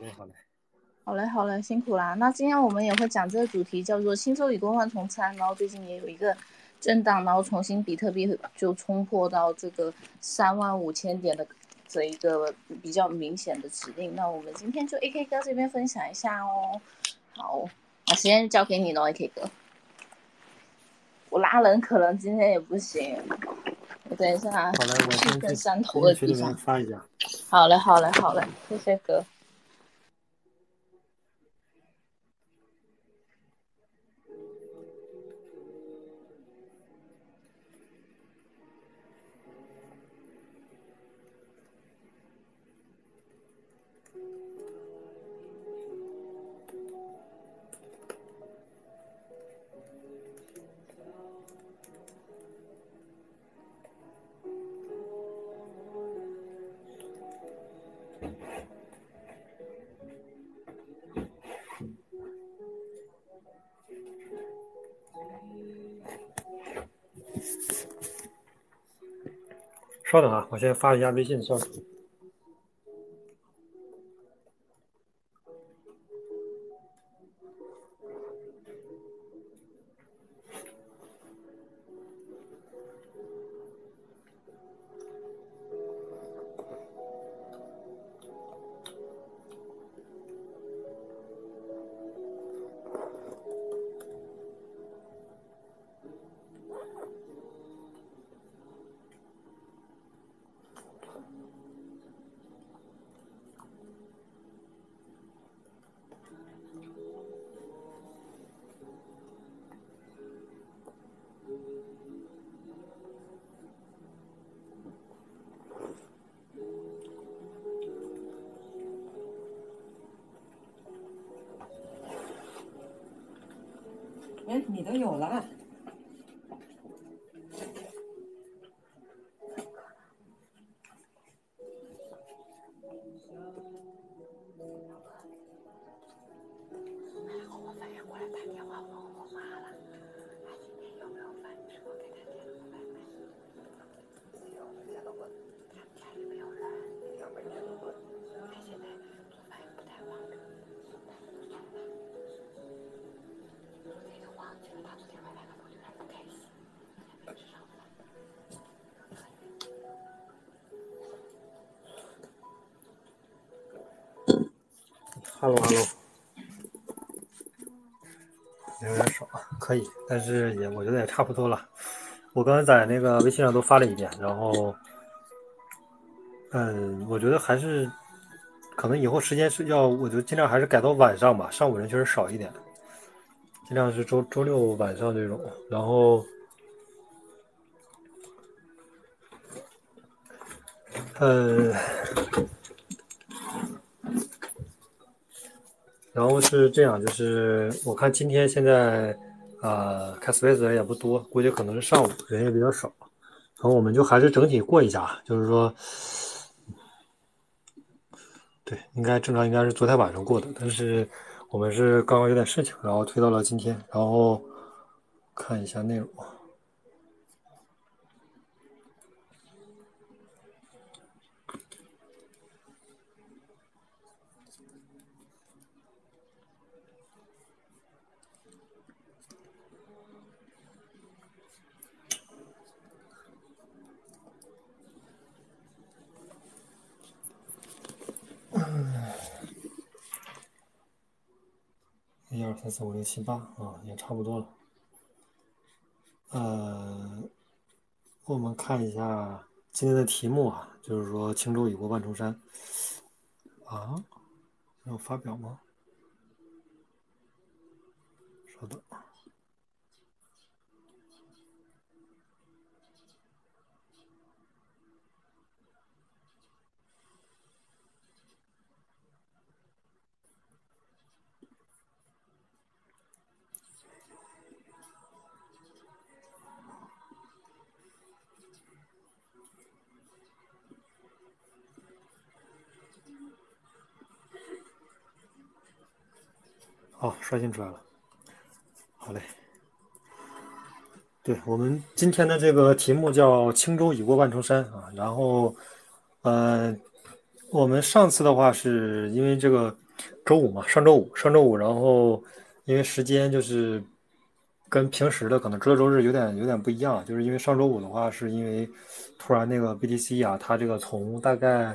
嘞，好嘞，好嘞，好嘞，辛苦啦。那今天我们也会讲这个主题，叫做“轻舟已过万重山”。然后最近也有一个震荡，然后重新比特币就冲破到这个三万五千点的这一个比较明显的指令。那我们今天就 AK 哥这边分享一下哦。好，那时间交给你了，AK 哥。我拉人可能今天也不行，我等一下。好嘞，我先去山头的地方发一下。好嘞，好嘞，好嘞，谢谢哥。稍等啊，我先发一下微信消息。Hello，Hello，有点少，可以，但是也我觉得也差不多了。我刚才在那个微信上都发了一遍，然后，嗯，我觉得还是可能以后时间是要，我就尽量还是改到晚上吧，上午人确实少一点，尽量是周周六晚上这种，然后，呃。然后是这样，就是我看今天现在，呃，开 Space 的人也不多，估计可能是上午人也比较少。然后我们就还是整体过一下，就是说，对，应该正常应该是昨天晚上过的，但是我们是刚刚有点事情，然后推到了今天。然后看一下内容。一二四五六七八啊，也差不多了。呃，我们看一下今天的题目啊，就是说轻舟已过万重山。啊，要发表吗？稍等。好，刷新出来了。好嘞，对我们今天的这个题目叫“轻舟已过万重山”啊，然后，呃，我们上次的话是因为这个周五嘛，上周五，上周五，然后因为时间就是跟平时的可能周六周日有点有点不一样，就是因为上周五的话是因为突然那个 BTC 啊，它这个从大概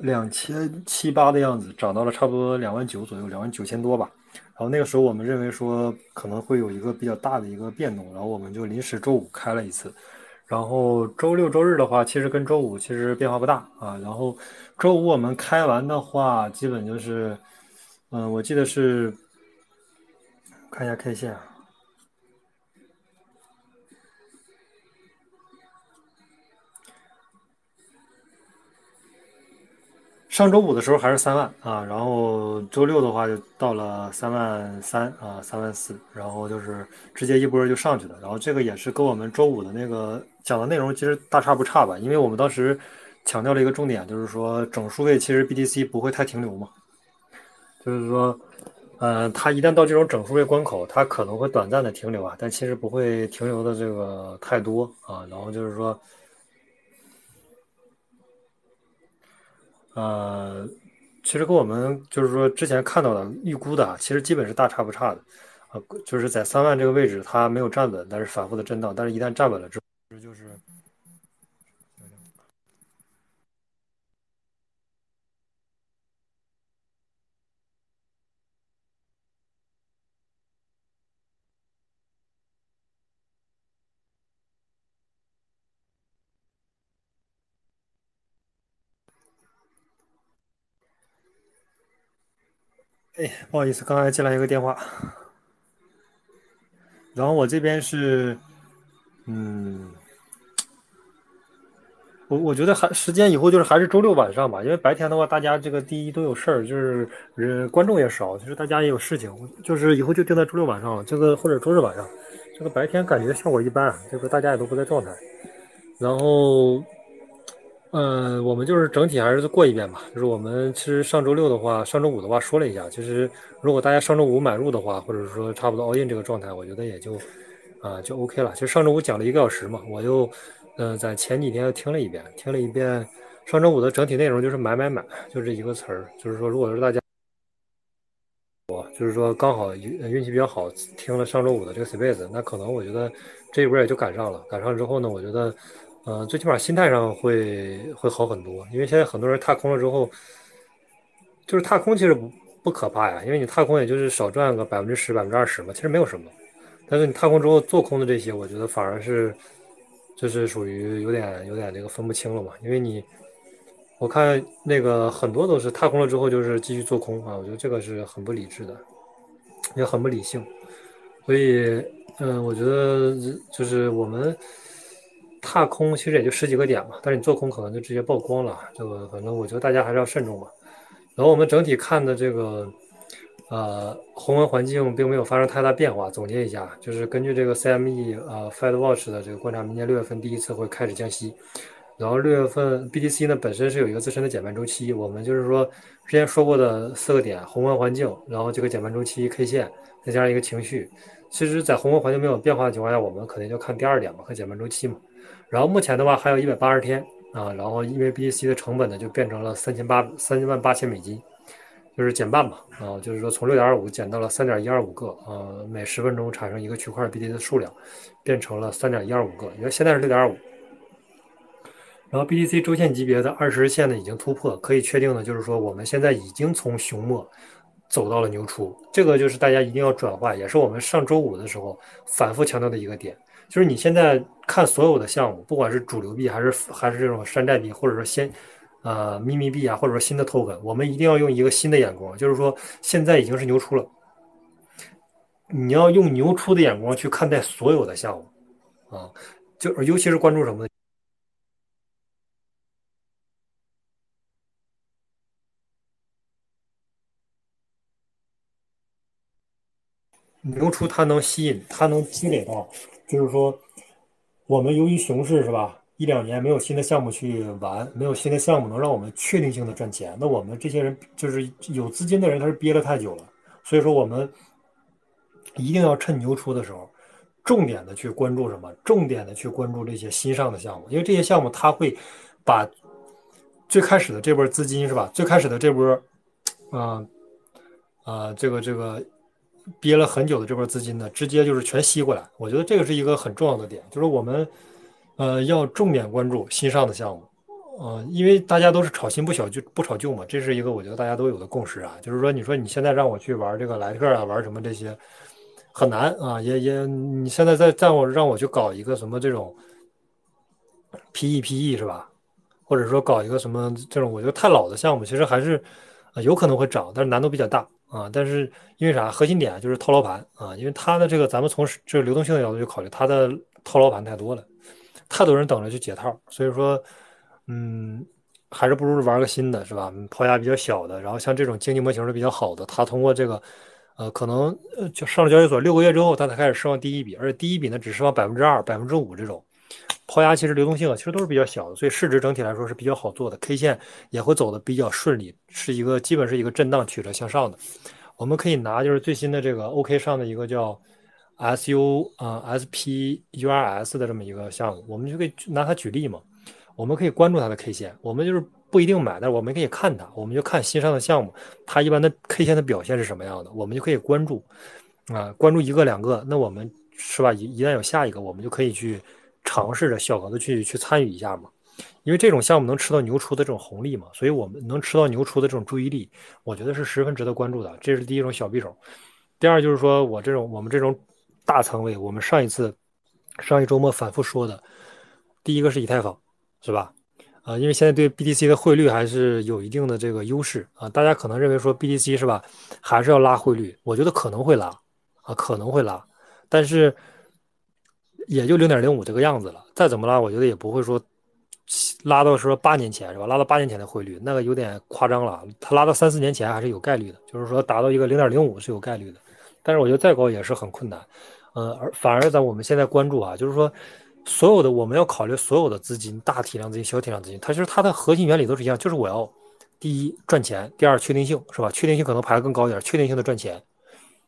两千七八的样子涨到了差不多两万九左右，两万九千多吧。然后那个时候我们认为说可能会有一个比较大的一个变动，然后我们就临时周五开了一次。然后周六周日的话，其实跟周五其实变化不大啊。然后周五我们开完的话，基本就是，嗯，我记得是看一下 K 线啊。上周五的时候还是三万啊，然后周六的话就到了三万三啊，三万四，然后就是直接一波就上去了。然后这个也是跟我们周五的那个讲的内容其实大差不差吧，因为我们当时强调了一个重点，就是说整数位其实 BTC 不会太停留嘛，就是说，呃，它一旦到这种整数位关口，它可能会短暂的停留啊，但其实不会停留的这个太多啊。然后就是说。呃，其实跟我们就是说之前看到的预估的，其实基本是大差不差的，啊，就是在三万这个位置它没有站稳，但是反复的震荡，但是一旦站稳了之后，就是。哎，不好意思，刚才进来一个电话。然后我这边是，嗯，我我觉得还时间以后就是还是周六晚上吧，因为白天的话，大家这个第一都有事儿，就是呃观众也少，就是大家也有事情，就是以后就定在周六晚上了，这个或者周日晚上，这个白天感觉效果一般，这个大家也都不在状态，然后。嗯，我们就是整体还是过一遍吧。就是我们其实上周六的话，上周五的话说了一下。其实如果大家上周五买入的话，或者说差不多 all in 这个状态，我觉得也就啊就 OK 了。其实上周五讲了一个小时嘛，我又嗯在前几天又听了一遍，听了一遍上周五的整体内容，就是买买买，就这一个词儿。就是说，如果是大家我就是说刚好运运气比较好，听了上周五的这个 space，那可能我觉得这一波也就赶上了。赶上之后呢，我觉得。呃，最起码心态上会会好很多，因为现在很多人踏空了之后，就是踏空其实不不可怕呀，因为你踏空也就是少赚个百分之十、百分之二十嘛，其实没有什么。但是你踏空之后做空的这些，我觉得反而是就是属于有点有点这个分不清了嘛，因为你我看那个很多都是踏空了之后就是继续做空啊，我觉得这个是很不理智的，也很不理性。所以，嗯，我觉得就是我们。踏空其实也就十几个点嘛，但是你做空可能就直接曝光了。这个反正我觉得大家还是要慎重嘛。然后我们整体看的这个，呃，宏观环境并没有发生太大变化。总结一下，就是根据这个 CME 呃 Fed Watch 的这个观察，明年六月份第一次会开始降息。然后六月份 BTC 呢本身是有一个自身的减半周期，我们就是说之前说过的四个点：宏观环境，然后这个减半周期 K 线，再加上一个情绪。其实，在宏观环境没有变化的情况下，我们肯定就看第二点嘛，和减半周期嘛。然后目前的话还有一百八十天啊，然后因为 BTC 的成本呢就变成了三千八三万八千美金，就是减半嘛啊，就是说从六点二五减到了三点一二五个啊，每十分钟产生一个区块 BTC 的数量变成了三点一二五个，因为现在是六点二五。然后 BTC 周线级别的二十日线呢已经突破，可以确定的就是说我们现在已经从熊末走到了牛初，这个就是大家一定要转化，也是我们上周五的时候反复强调的一个点。就是你现在看所有的项目，不管是主流币还是还是这种山寨币，或者说新，呃，秘密币啊，或者说新的 token，我们一定要用一个新的眼光，就是说现在已经是牛出了，你要用牛出的眼光去看待所有的项目，啊，就尤其是关注什么呢？牛出它能吸引，它能积累到。就是说，我们由于熊市是吧，一两年没有新的项目去玩，没有新的项目能让我们确定性的赚钱，那我们这些人就是有资金的人，他是憋了太久了。所以说，我们一定要趁牛出的时候，重点的去关注什么？重点的去关注这些新上的项目，因为这些项目它会把。最开始的这波资金是吧？最开始的这波，啊啊，这个这个憋了很久的这波资金呢，直接就是全吸过来。我觉得这个是一个很重要的点，就是我们呃要重点关注新上的项目，呃，因为大家都是炒新不炒旧不炒旧嘛，这是一个我觉得大家都有的共识啊。就是说，你说你现在让我去玩这个莱特啊，玩什么这些很难啊，也也你现在再再我让我去搞一个什么这种 PE PE 是吧？或者说搞一个什么这种，我觉得太老的项目，其实还是有可能会涨，但是难度比较大啊。但是因为啥？核心点就是套牢盘啊，因为它的这个咱们从这个流动性的角度去考虑，它的套牢盘太多了，太多人等着去解套，所以说嗯，还是不如玩个新的，是吧？抛压比较小的，然后像这种经济模型是比较好的，它通过这个呃可能呃就上了交易所六个月之后，它才开始释放第一笔，而且第一笔呢只释放百分之二、百分之五这种。抛压其实流动性啊，其实都是比较小的，所以市值整体来说是比较好做的，K 线也会走的比较顺利，是一个基本是一个震荡曲折向上的。我们可以拿就是最新的这个 OK 上的一个叫 SU 啊 SPURS 的这么一个项目，我们就可以拿它举例嘛。我们可以关注它的 K 线，我们就是不一定买，但是我们可以看它，我们就看新上的项目，它一般的 K 线的表现是什么样的，我们就可以关注啊，关注一个两个，那我们是吧？一一旦有下一个，我们就可以去。尝试着小额的去去参与一下嘛，因为这种项目能吃到牛出的这种红利嘛，所以我们能吃到牛出的这种注意力，我觉得是十分值得关注的。这是第一种小匕首。第二就是说我这种我们这种大仓位，我们上一次上一周末反复说的，第一个是以太坊，是吧？啊，因为现在对 BTC 的汇率还是有一定的这个优势啊，大家可能认为说 BTC 是吧，还是要拉汇率，我觉得可能会拉啊，可能会拉，但是。也就零点零五这个样子了，再怎么拉，我觉得也不会说拉到说八年前是吧？拉到八年前的汇率，那个有点夸张了。它拉到三四年前还是有概率的，就是说达到一个零点零五是有概率的。但是我觉得再高也是很困难。呃，而反而在我们现在关注啊，就是说所有的我们要考虑所有的资金，大体量资金、小体量资金，它其实它的核心原理都是一样，就是我要第一赚钱，第二确定性是吧？确定性可能排的更高一点，确定性的赚钱。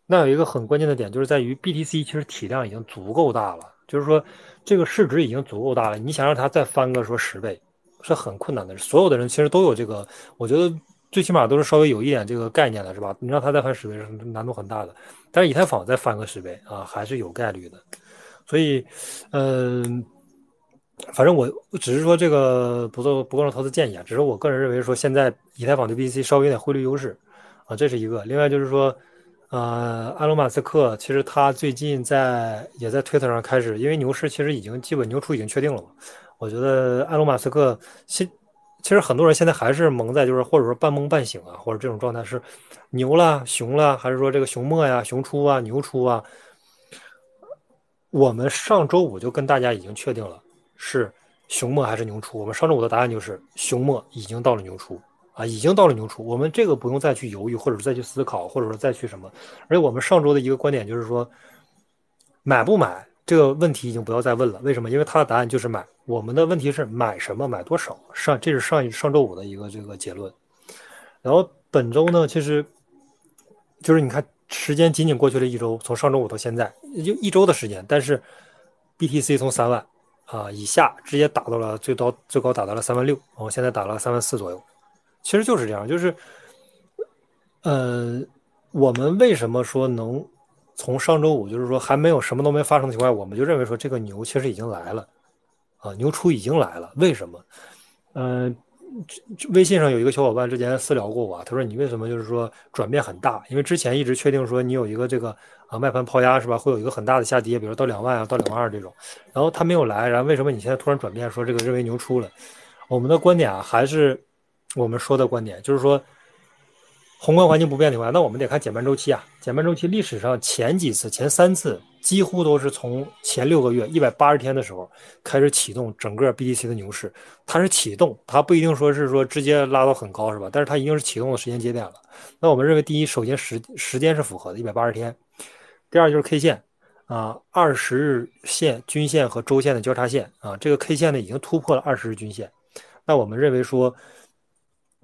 那有一个很关键的点，就是在于 BTC 其实体量已经足够大了。就是说，这个市值已经足够大了，你想让它再翻个说十倍，是很困难的。所有的人其实都有这个，我觉得最起码都是稍微有一点这个概念的，是吧？你让它再翻十倍难度很大的。但是以太坊再翻个十倍啊，还是有概率的。所以，嗯，反正我只是说这个不做不构成投资建议啊，只是我个人认为说现在以太坊对 BTC 稍微有点汇率优势啊，这是一个。另外就是说。呃，埃隆·马斯克其实他最近在也在推特上开始，因为牛市其实已经基本牛出已经确定了嘛。我觉得埃隆·马斯克现其实很多人现在还是蒙在就是或者说半梦半醒啊，或者这种状态是牛了、熊了，还是说这个熊末呀、熊出啊、牛出啊？我们上周五就跟大家已经确定了是熊末还是牛出。我们上周五的答案就是熊末已经到了牛出。啊，已经到了牛出，我们这个不用再去犹豫，或者再去思考，或者说再去什么。而且我们上周的一个观点就是说，买不买这个问题已经不要再问了。为什么？因为他的答案就是买。我们的问题是买什么，买多少。上这是上一上周五的一个这个结论。然后本周呢，其实就是你看时间仅仅过去了一周，从上周五到现在也就一周的时间，但是 BTC 从三万啊以下直接打到了最高最高打到了三万六，然后现在打了三万四左右。其实就是这样，就是，呃，我们为什么说能从上周五，就是说还没有什么都没发生的情况下，我们就认为说这个牛其实已经来了，啊，牛出已经来了。为什么？嗯，微信上有一个小伙伴之前私聊过我，他说你为什么就是说转变很大？因为之前一直确定说你有一个这个啊卖盘抛压是吧？会有一个很大的下跌，比如到两万啊，到两万二这种，然后他没有来，然后为什么你现在突然转变说这个认为牛出了？我们的观点啊还是。我们说的观点就是说，宏观环境不变的话，那我们得看减半周期啊。减半周期历史上前几次、前三次几乎都是从前六个月一百八十天的时候开始启动整个 BTC 的牛市。它是启动，它不一定说是说直接拉到很高，是吧？但是它一定是启动的时间节点了。那我们认为，第一，首先时时间是符合的，一百八十天；第二就是 K 线啊，二十日线均线和周线的交叉线啊，这个 K 线呢已经突破了二十日均线。那我们认为说。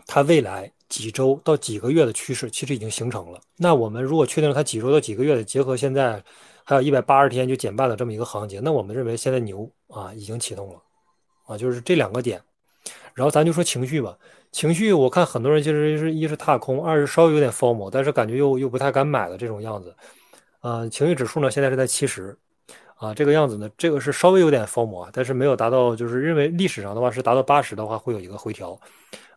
它未来几周到几个月的趋势其实已经形成了。那我们如果确定了它几周到几个月的，结合现在还有一百八十天就减半的这么一个行情，那我们认为现在牛啊已经启动了，啊就是这两个点。然后咱就说情绪吧，情绪我看很多人其实是一是踏空，二是稍微有点 formal，但是感觉又又不太敢买的这种样子。啊，情绪指数呢现在是在七十，啊，这个样子呢，这个是稍微有点疯魔，但是没有达到，就是认为历史上的话是达到八十的话会有一个回调，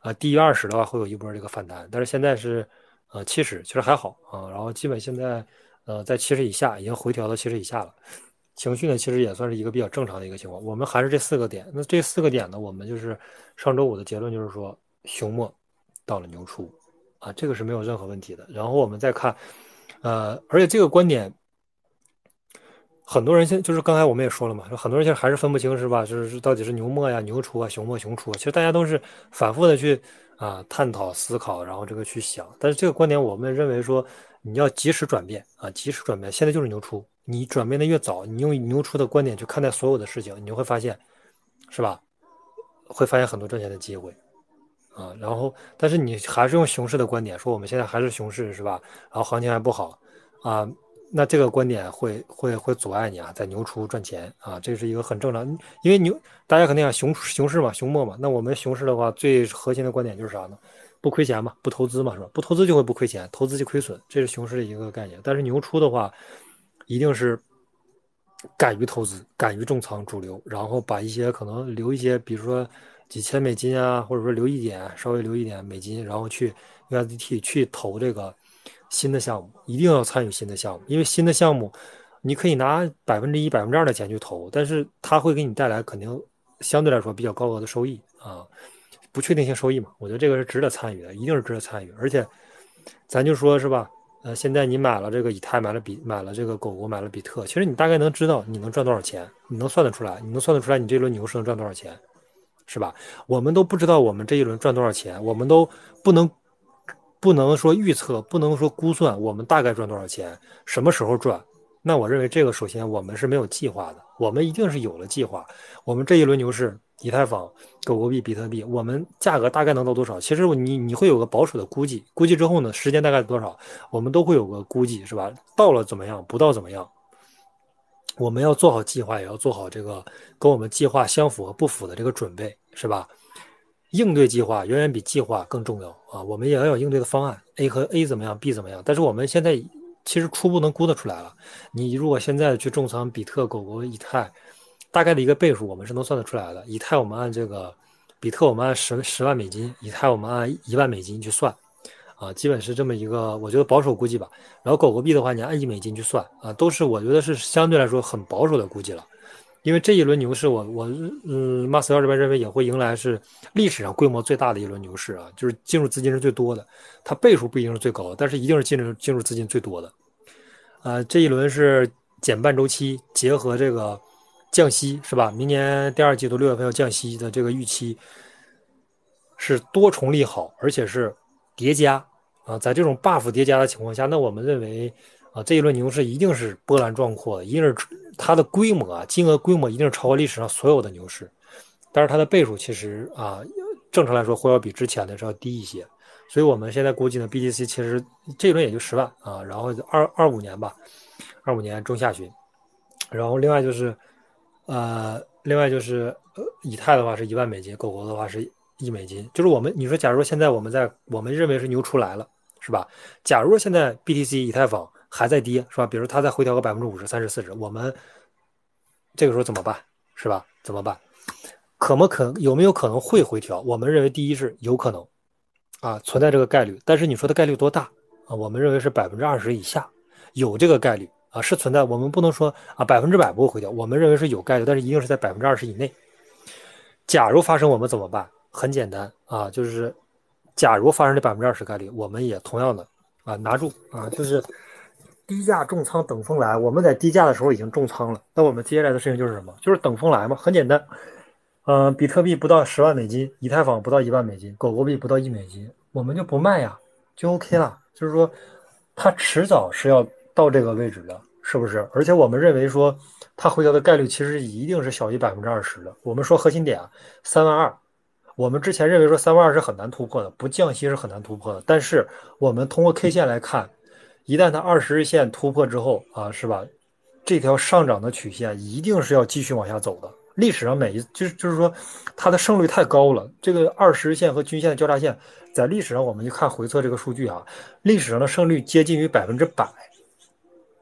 啊，低于二十的话会有一波这个反弹，但是现在是呃七十，其实还好啊，然后基本现在呃在七十以下，已经回调到七十以下了。情绪呢，其实也算是一个比较正常的一个情况。我们还是这四个点，那这四个点呢，我们就是上周五的结论就是说，熊末到了牛初，啊，这个是没有任何问题的。然后我们再看，呃，而且这个观点，很多人现就是刚才我们也说了嘛，很多人现在还是分不清是吧？就是到底是牛末呀、牛出啊、熊末、熊初。其实大家都是反复的去啊探讨、思考，然后这个去想。但是这个观点，我们认为说，你要及时转变啊，及时转变。现在就是牛出。你转变的越早，你用牛出的观点去看待所有的事情，你就会发现，是吧？会发现很多赚钱的机会，啊，然后，但是你还是用熊市的观点说我们现在还是熊市，是吧？然后行情还不好，啊，那这个观点会会会阻碍你啊，在牛初赚钱啊，这是一个很正常，因为牛大家肯定想熊熊市嘛，熊末嘛，那我们熊市的话，最核心的观点就是啥呢？不亏钱嘛，不投资嘛，是吧？不投资就会不亏钱，投资就亏损，这是熊市的一个概念。但是牛初的话。一定是敢于投资，敢于重仓主流，然后把一些可能留一些，比如说几千美金啊，或者说留一点，稍微留一点美金，然后去 USDT 去投这个新的项目，一定要参与新的项目，因为新的项目你可以拿百分之一、百分之二的钱去投，但是它会给你带来肯定相对来说比较高额的收益啊，不确定性收益嘛，我觉得这个是值得参与的，一定是值得参与，而且咱就说是吧。呃，现在你买了这个以太，买了比买了这个狗狗，买了比特，其实你大概能知道你能赚多少钱，你能算得出来，你能算得出来你这轮牛市能赚多少钱，是吧？我们都不知道我们这一轮赚多少钱，我们都不能不能说预测，不能说估算我们大概赚多少钱，什么时候赚？那我认为这个首先我们是没有计划的，我们一定是有了计划，我们这一轮牛市。以太坊、狗狗币、比特币，我们价格大概能到多少？其实你你会有个保守的估计，估计之后呢，时间大概多少，我们都会有个估计，是吧？到了怎么样，不到怎么样，我们要做好计划，也要做好这个跟我们计划相符和不符的这个准备，是吧？应对计划远远比计划更重要啊！我们也要有应对的方案，A 和 A 怎么样，B 怎么样？但是我们现在其实初步能估得出来了。你如果现在去重仓比特、狗狗、以太。大概的一个倍数，我们是能算得出来的。以太我们按这个，比特我们按十十万美金，以太我们按一万美金去算，啊，基本是这么一个，我觉得保守估计吧。然后狗狗币的话，你按一美金去算，啊，都是我觉得是相对来说很保守的估计了。因为这一轮牛市，我我嗯，马斯克这边认为也会迎来是历史上规模最大的一轮牛市啊，就是进入资金是最多的，它倍数不一定是最高，但是一定是进入进入资金最多的。啊，这一轮是减半周期，结合这个。降息是吧？明年第二季度六月份要降息的这个预期是多重利好，而且是叠加啊。在这种 buff 叠加的情况下，那我们认为啊，这一轮牛市一定是波澜壮阔，一定是它的规模啊，金额规模一定是超过历史上所有的牛市。但是它的倍数其实啊，正常来说会要比之前的是要低一些。所以我们现在估计呢，BTC 其实这一轮也就十万啊，然后二二五年吧，二五年中下旬，然后另外就是。呃，另外就是呃，以太的话是一万美金，狗狗的话是一美金。就是我们你说，假如现在我们在我们认为是牛出来了，是吧？假如现在 BTC 以太坊还在跌，是吧？比如它再回调个百分之五十、三十、四十，我们这个时候怎么办？是吧？怎么办？可不可有没有可能会回调？我们认为第一是有可能啊，存在这个概率。但是你说的概率多大啊？我们认为是百分之二十以下，有这个概率。啊，是存在，我们不能说啊百分之百不会回调，我们认为是有概率，但是一定是在百分之二十以内。假如发生，我们怎么办？很简单啊，就是假如发生这百分之二十概率，我们也同样的啊拿住啊，就是低价重仓等风来。我们在低价的时候已经重仓了，那我们接下来的事情就是什么？就是等风来嘛，很简单。嗯，比特币不到十万美金，以太坊不到一万美金，狗狗币不到一美金，我们就不卖呀，就 OK 了。就是说，它迟早是要。到这个位置的，是不是？而且我们认为说，它回调的概率其实一定是小于百分之二十的。我们说核心点，三万二，我们之前认为说三万二是很难突破的，不降息是很难突破的。但是我们通过 K 线来看，一旦它二十日线突破之后啊，是吧？这条上涨的曲线一定是要继续往下走的，历史上每一就是就是说它的胜率太高了。这个二十日线和均线的交叉线，在历史上我们就看回测这个数据啊，历史上的胜率接近于百分之百，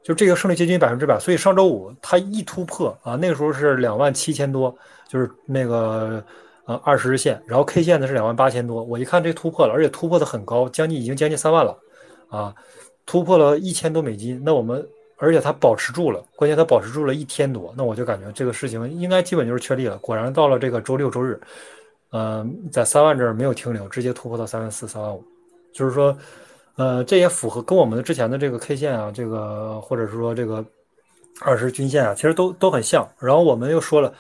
就这个胜率接近于百分之百。所以上周五它一突破啊，那个时候是两万七千多，就是那个呃二十日线，然后 K 线呢是两万八千多。我一看这突破了，而且突破的很高，将近已经将近三万了啊，突破了一千多美金。那我们。而且它保持住了，关键它保持住了一天多，那我就感觉这个事情应该基本就是确立了。果然到了这个周六周日，嗯，在三万这儿没有停留，直接突破到三万四、三万五，就是说，呃，这也符合跟我们的之前的这个 K 线啊，这个或者是说这个二十均线啊，其实都都很像。然后我们又说了，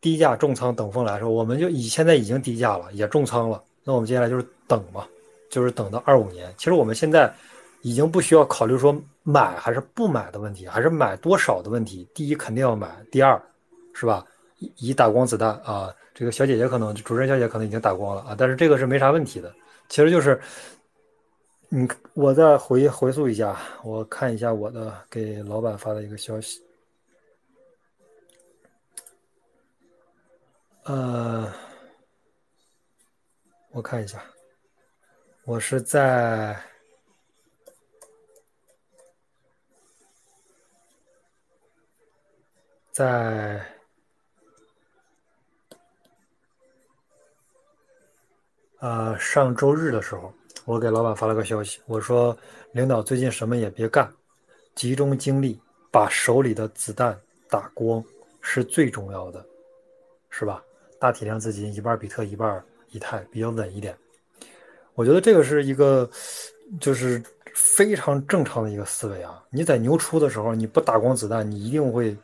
低价重仓等风来说，我们就以现在已经低价了，也重仓了，那我们接下来就是等嘛，就是等到二五年。其实我们现在已经不需要考虑说。买还是不买的问题，还是买多少的问题。第一肯定要买，第二，是吧？以打光子弹啊，这个小姐姐可能主持人小姐可能已经打光了啊，但是这个是没啥问题的。其实就是，嗯，我再回回溯一下，我看一下我的给老板发的一个消息，呃，我看一下，我是在。在呃上周日的时候，我给老板发了个消息，我说领导最近什么也别干，集中精力把手里的子弹打光是最重要的，是吧？大体量资金一半比特一半以太比较稳一点，我觉得这个是一个就是非常正常的一个思维啊！你在牛出的时候你不打光子弹，你一定会。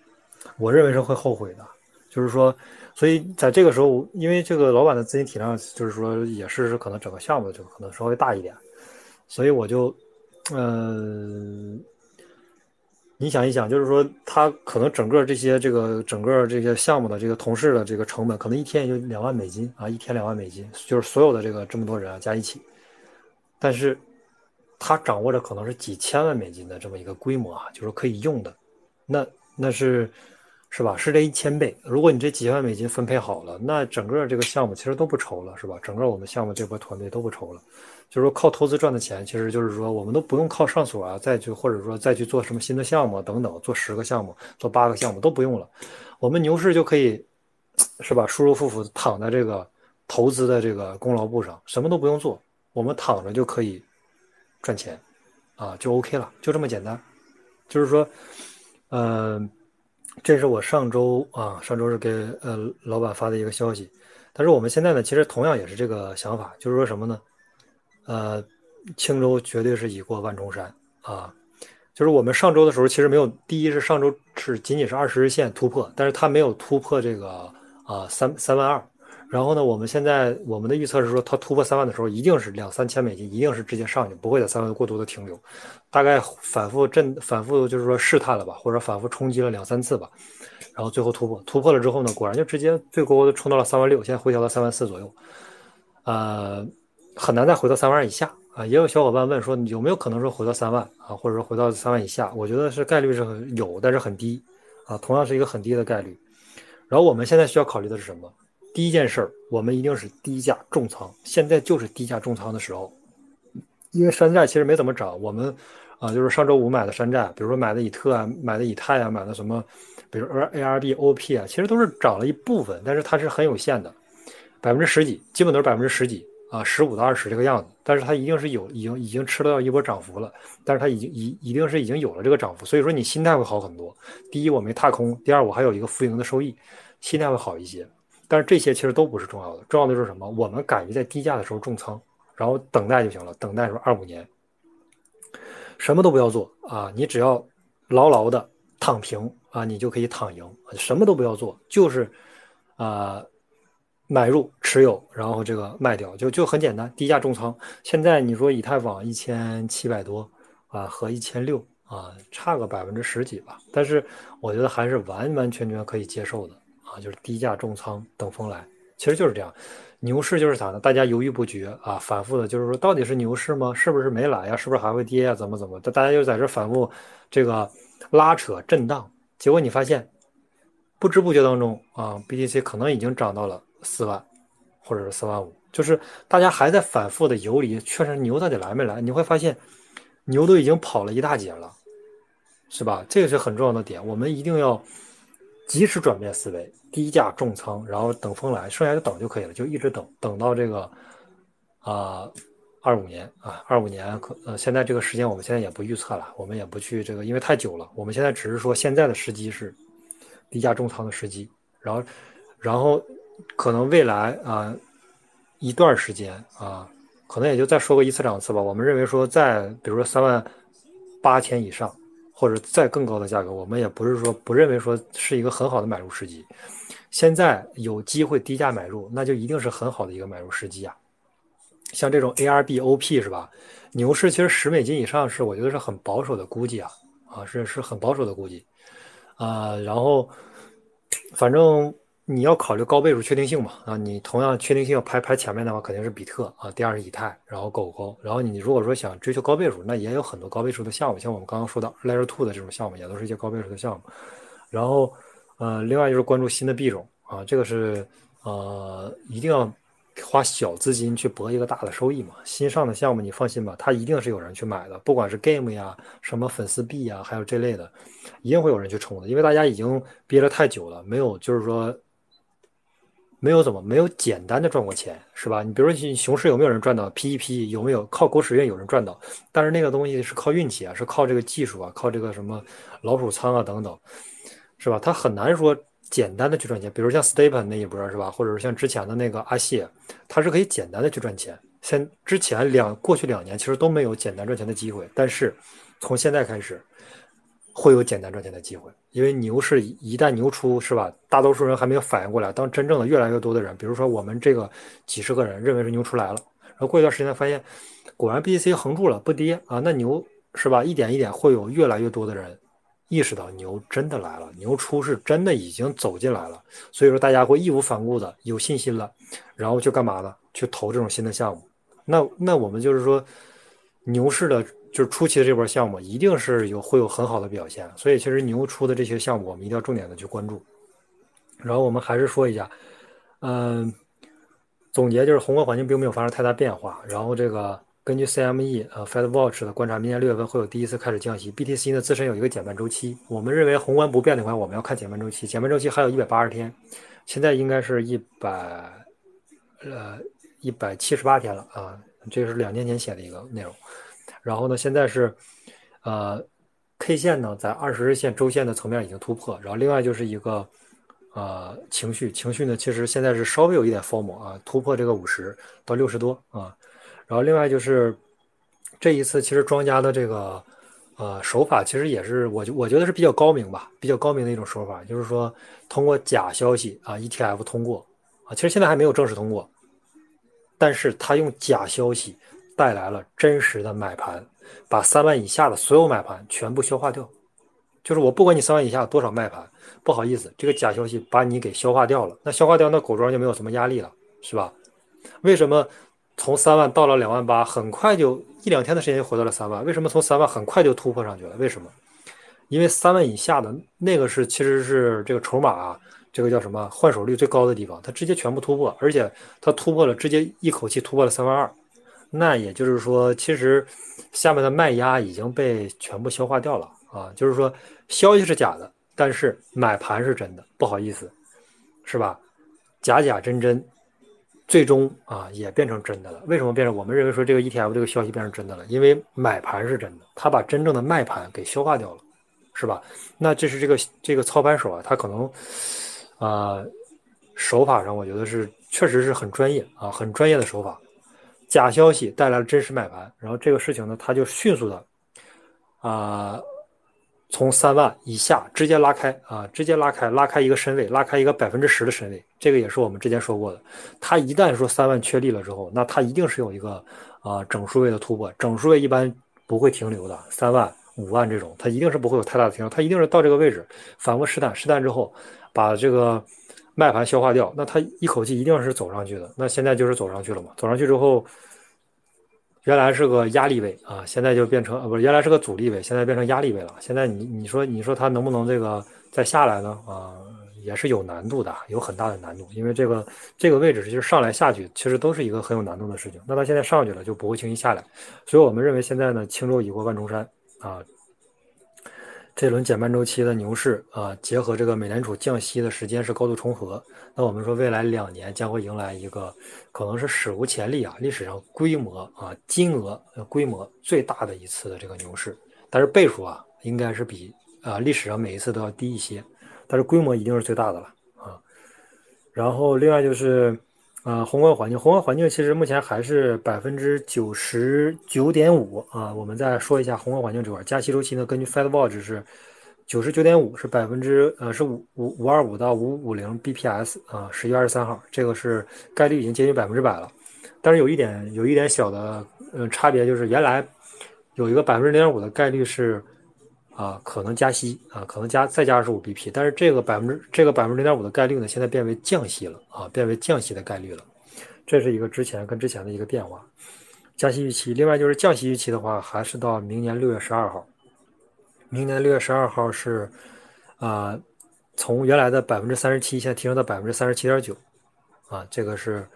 我认为是会后悔的，就是说，所以在这个时候，因为这个老板的资金体量，就是说也是可能整个项目就可能稍微大一点，所以我就，嗯，你想一想，就是说他可能整个这些这个整个这些项目的这个同事的这个成本，可能一天也就两万美金啊，一天两万美金，就是所有的这个这么多人啊加一起，但是他掌握着可能是几千万美金的这么一个规模啊，就是可以用的，那那是。是吧？是这一千倍。如果你这几万美金分配好了，那整个这个项目其实都不愁了，是吧？整个我们项目这波团队都不愁了。就是说靠投资赚的钱，其实就是说我们都不用靠上锁啊，再去或者说再去做什么新的项目等等，做十个项目、做八个项目都不用了。我们牛市就可以，是吧？舒舒服服躺在这个投资的这个功劳簿上，什么都不用做，我们躺着就可以赚钱，啊，就 OK 了，就这么简单。就是说，嗯。这是我上周啊，上周是给呃老板发的一个消息，但是我们现在呢，其实同样也是这个想法，就是说什么呢？呃，青州绝对是已过万重山啊，就是我们上周的时候其实没有，第一是上周是仅仅是二十日线突破，但是它没有突破这个啊三三万二。然后呢，我们现在我们的预测是说，它突破三万的时候，一定是两三千美金，一定是直接上去，不会在三万过多的停留，大概反复震，反复就是说试探了吧，或者反复冲击了两三次吧，然后最后突破，突破了之后呢，果然就直接最高的冲到了三万六，现在回调到三万四左右，呃，很难再回到三万以下啊。也有小伙伴问说，有没有可能说回到三万啊，或者说回到三万以下？我觉得是概率是有，但是很低啊，同样是一个很低的概率。然后我们现在需要考虑的是什么？第一件事儿，我们一定是低价重仓。现在就是低价重仓的时候，因为山寨其实没怎么涨。我们啊，就是上周五买的山寨，比如说买的以特啊，买的以太啊，买的什么，比如 A R B O P 啊，其实都是涨了一部分，但是它是很有限的，百分之十几，基本都是百分之十几啊，十五到二十这个样子。但是它一定是有，已经已经吃到一波涨幅了。但是它已经一一定是已经有了这个涨幅，所以说你心态会好很多。第一，我没踏空；第二，我还有一个浮盈的收益，心态会好一些。但是这些其实都不是重要的，重要的是什么？我们敢于在低价的时候重仓，然后等待就行了。等待说二五年，什么都不要做啊！你只要牢牢的躺平啊，你就可以躺赢。什么都不要做，就是啊，买入持有，然后这个卖掉，就就很简单，低价重仓。现在你说以太坊一千七百多啊，和一千六啊，差个百分之十几吧，但是我觉得还是完完全全可以接受的。啊，就是低价重仓等风来，其实就是这样。牛市就是啥呢？大家犹豫不决啊，反复的，就是说到底是牛市吗？是不是没来呀？是不是还会跌呀？怎么怎么？大家就在这反复这个拉扯震荡，结果你发现不知不觉当中啊，BTC 可能已经涨到了四万，或者是四万五，就是大家还在反复的游离，确实牛到底来没来？你会发现，牛都已经跑了一大截了，是吧？这个是很重要的点，我们一定要及时转变思维，低价重仓，然后等风来，剩下就等就可以了，就一直等，等到这个啊。二五年啊，二五年可呃，现在这个时间我们现在也不预测了，我们也不去这个，因为太久了。我们现在只是说现在的时机是低价重仓的时机，然后，然后可能未来啊一段时间啊，可能也就再说个一次两次吧。我们认为说在比如说三万八千以上或者再更高的价格，我们也不是说不认为说是一个很好的买入时机。现在有机会低价买入，那就一定是很好的一个买入时机啊。像这种 ARBOP 是吧？牛市其实十美金以上是我觉得是很保守的估计啊，啊是是很保守的估计，啊然后反正你要考虑高倍数确定性嘛，啊你同样确定性要排排前面的话肯定是比特啊，第二是以太，然后狗狗，然后你如果说想追求高倍数，那也有很多高倍数的项目，像我们刚刚说的 Layer Two 的这种项目，也都是一些高倍数的项目。然后呃另外就是关注新的币种啊，这个是呃一定要。花小资金去博一个大的收益嘛？新上的项目你放心吧，它一定是有人去买的，不管是 game 呀、什么粉丝币呀，还有这类的，一定会有人去冲的。因为大家已经憋了太久了，没有就是说没有怎么没有简单的赚过钱，是吧？你比如说熊市有没有人赚到 PEP？有没有靠狗屎运有人赚到？但是那个东西是靠运气啊，是靠这个技术啊，靠这个什么老鼠仓啊等等，是吧？它很难说。简单的去赚钱，比如像 Stepen 那一波是吧？或者是像之前的那个阿谢，他是可以简单的去赚钱。先之前两过去两年其实都没有简单赚钱的机会，但是从现在开始会有简单赚钱的机会。因为牛市一旦牛出是吧？大多数人还没有反应过来，当真正的越来越多的人，比如说我们这个几十个人认为是牛出来了，然后过一段时间发现果然 BTC 横住了不跌啊，那牛是吧？一点一点会有越来越多的人。意识到牛真的来了，牛出是真的已经走进来了，所以说大家会义无反顾的有信心了，然后去干嘛呢？去投这种新的项目。那那我们就是说，牛市的就是初期的这波项目一定是有会有很好的表现。所以其实牛出的这些项目，我们一定要重点的去关注。然后我们还是说一下，嗯，总结就是宏观环境并没有发生太大变化，然后这个。根据 CME 呃 Fed Watch 的观察，明年六月份会有第一次开始降息。BTC 呢自身有一个减半周期，我们认为宏观不变的话，我们要看减半周期。减半周期还有一百八十天，现在应该是一百呃一百七十八天了啊，这是两年前写的一个内容。然后呢，现在是呃 K 线呢在二十日线、周线的层面已经突破，然后另外就是一个呃情绪，情绪呢其实现在是稍微有一点 form 啊，突破这个五十到六十多啊。然后另外就是这一次，其实庄家的这个呃手法，其实也是我我觉得是比较高明吧，比较高明的一种手法，就是说通过假消息啊，ETF 通过啊，其实现在还没有正式通过，但是他用假消息带来了真实的买盘，把三万以下的所有买盘全部消化掉，就是我不管你三万以下多少卖盘，不好意思，这个假消息把你给消化掉了，那消化掉，那狗庄就没有什么压力了，是吧？为什么？从三万到了两万八，很快就一两天的时间就回到了三万。为什么从三万很快就突破上去了？为什么？因为三万以下的那个是其实是这个筹码啊，这个叫什么换手率最高的地方，它直接全部突破，而且它突破了，直接一口气突破了三万二。那也就是说，其实下面的卖压已经被全部消化掉了啊。就是说，消息是假的，但是买盘是真的。不好意思，是吧？假假真真。最终啊，也变成真的了。为什么变成？我们认为说这个 ETF 这个消息变成真的了，因为买盘是真的，他把真正的卖盘给消化掉了，是吧？那这是这个这个操盘手啊，他可能啊手法上，我觉得是确实是很专业啊，很专业的手法。假消息带来了真实买盘，然后这个事情呢，他就迅速的啊。从三万以下直接拉开啊，直接拉开，拉开一个身位，拉开一个百分之十的身位，这个也是我们之前说过的。它一旦说三万确立了之后，那它一定是有一个啊整数位的突破，整数位一般不会停留的，三万、五万这种，它一定是不会有太大的停留，它一定是到这个位置反复试探，试探之后把这个卖盘消化掉，那它一口气一定是走上去的。那现在就是走上去了嘛，走上去之后。原来是个压力位啊，现在就变成呃不是原来是个阻力位，现在变成压力位了。现在你你说你说它能不能这个再下来呢？啊，也是有难度的，有很大的难度，因为这个这个位置就是上来下去其实都是一个很有难度的事情。那它现在上去了就不会轻易下来，所以我们认为现在呢，轻舟已过万重山啊。这轮减半周期的牛市啊，结合这个美联储降息的时间是高度重合，那我们说未来两年将会迎来一个可能是史无前例啊，历史上规模啊、金额、规模最大的一次的这个牛市，但是倍数啊应该是比啊历史上每一次都要低一些，但是规模一定是最大的了啊。然后另外就是。啊，宏观环境，宏观环境其实目前还是百分之九十九点五啊。我们再说一下宏观环境这块，加息周期呢，根据 FedWatch 是九十九点五，是百分之呃是五五五二五到五五零 BPS 啊。十月二十三号，这个是概率已经接近百分之百了。但是有一点有一点小的呃差别，就是原来有一个百分之零点五的概率是啊可能加息啊，可能加再加二十五 BP，但是这个百分之这个百分之零点五的概率呢，现在变为降息了。啊，变为降息的概率了，这是一个之前跟之前的一个变化。加息预期，另外就是降息预期的话，还是到明年六月十二号。明年六月十二号是啊，从原来的百分之三十七，现在提升到百分之三十七点九。啊，这个是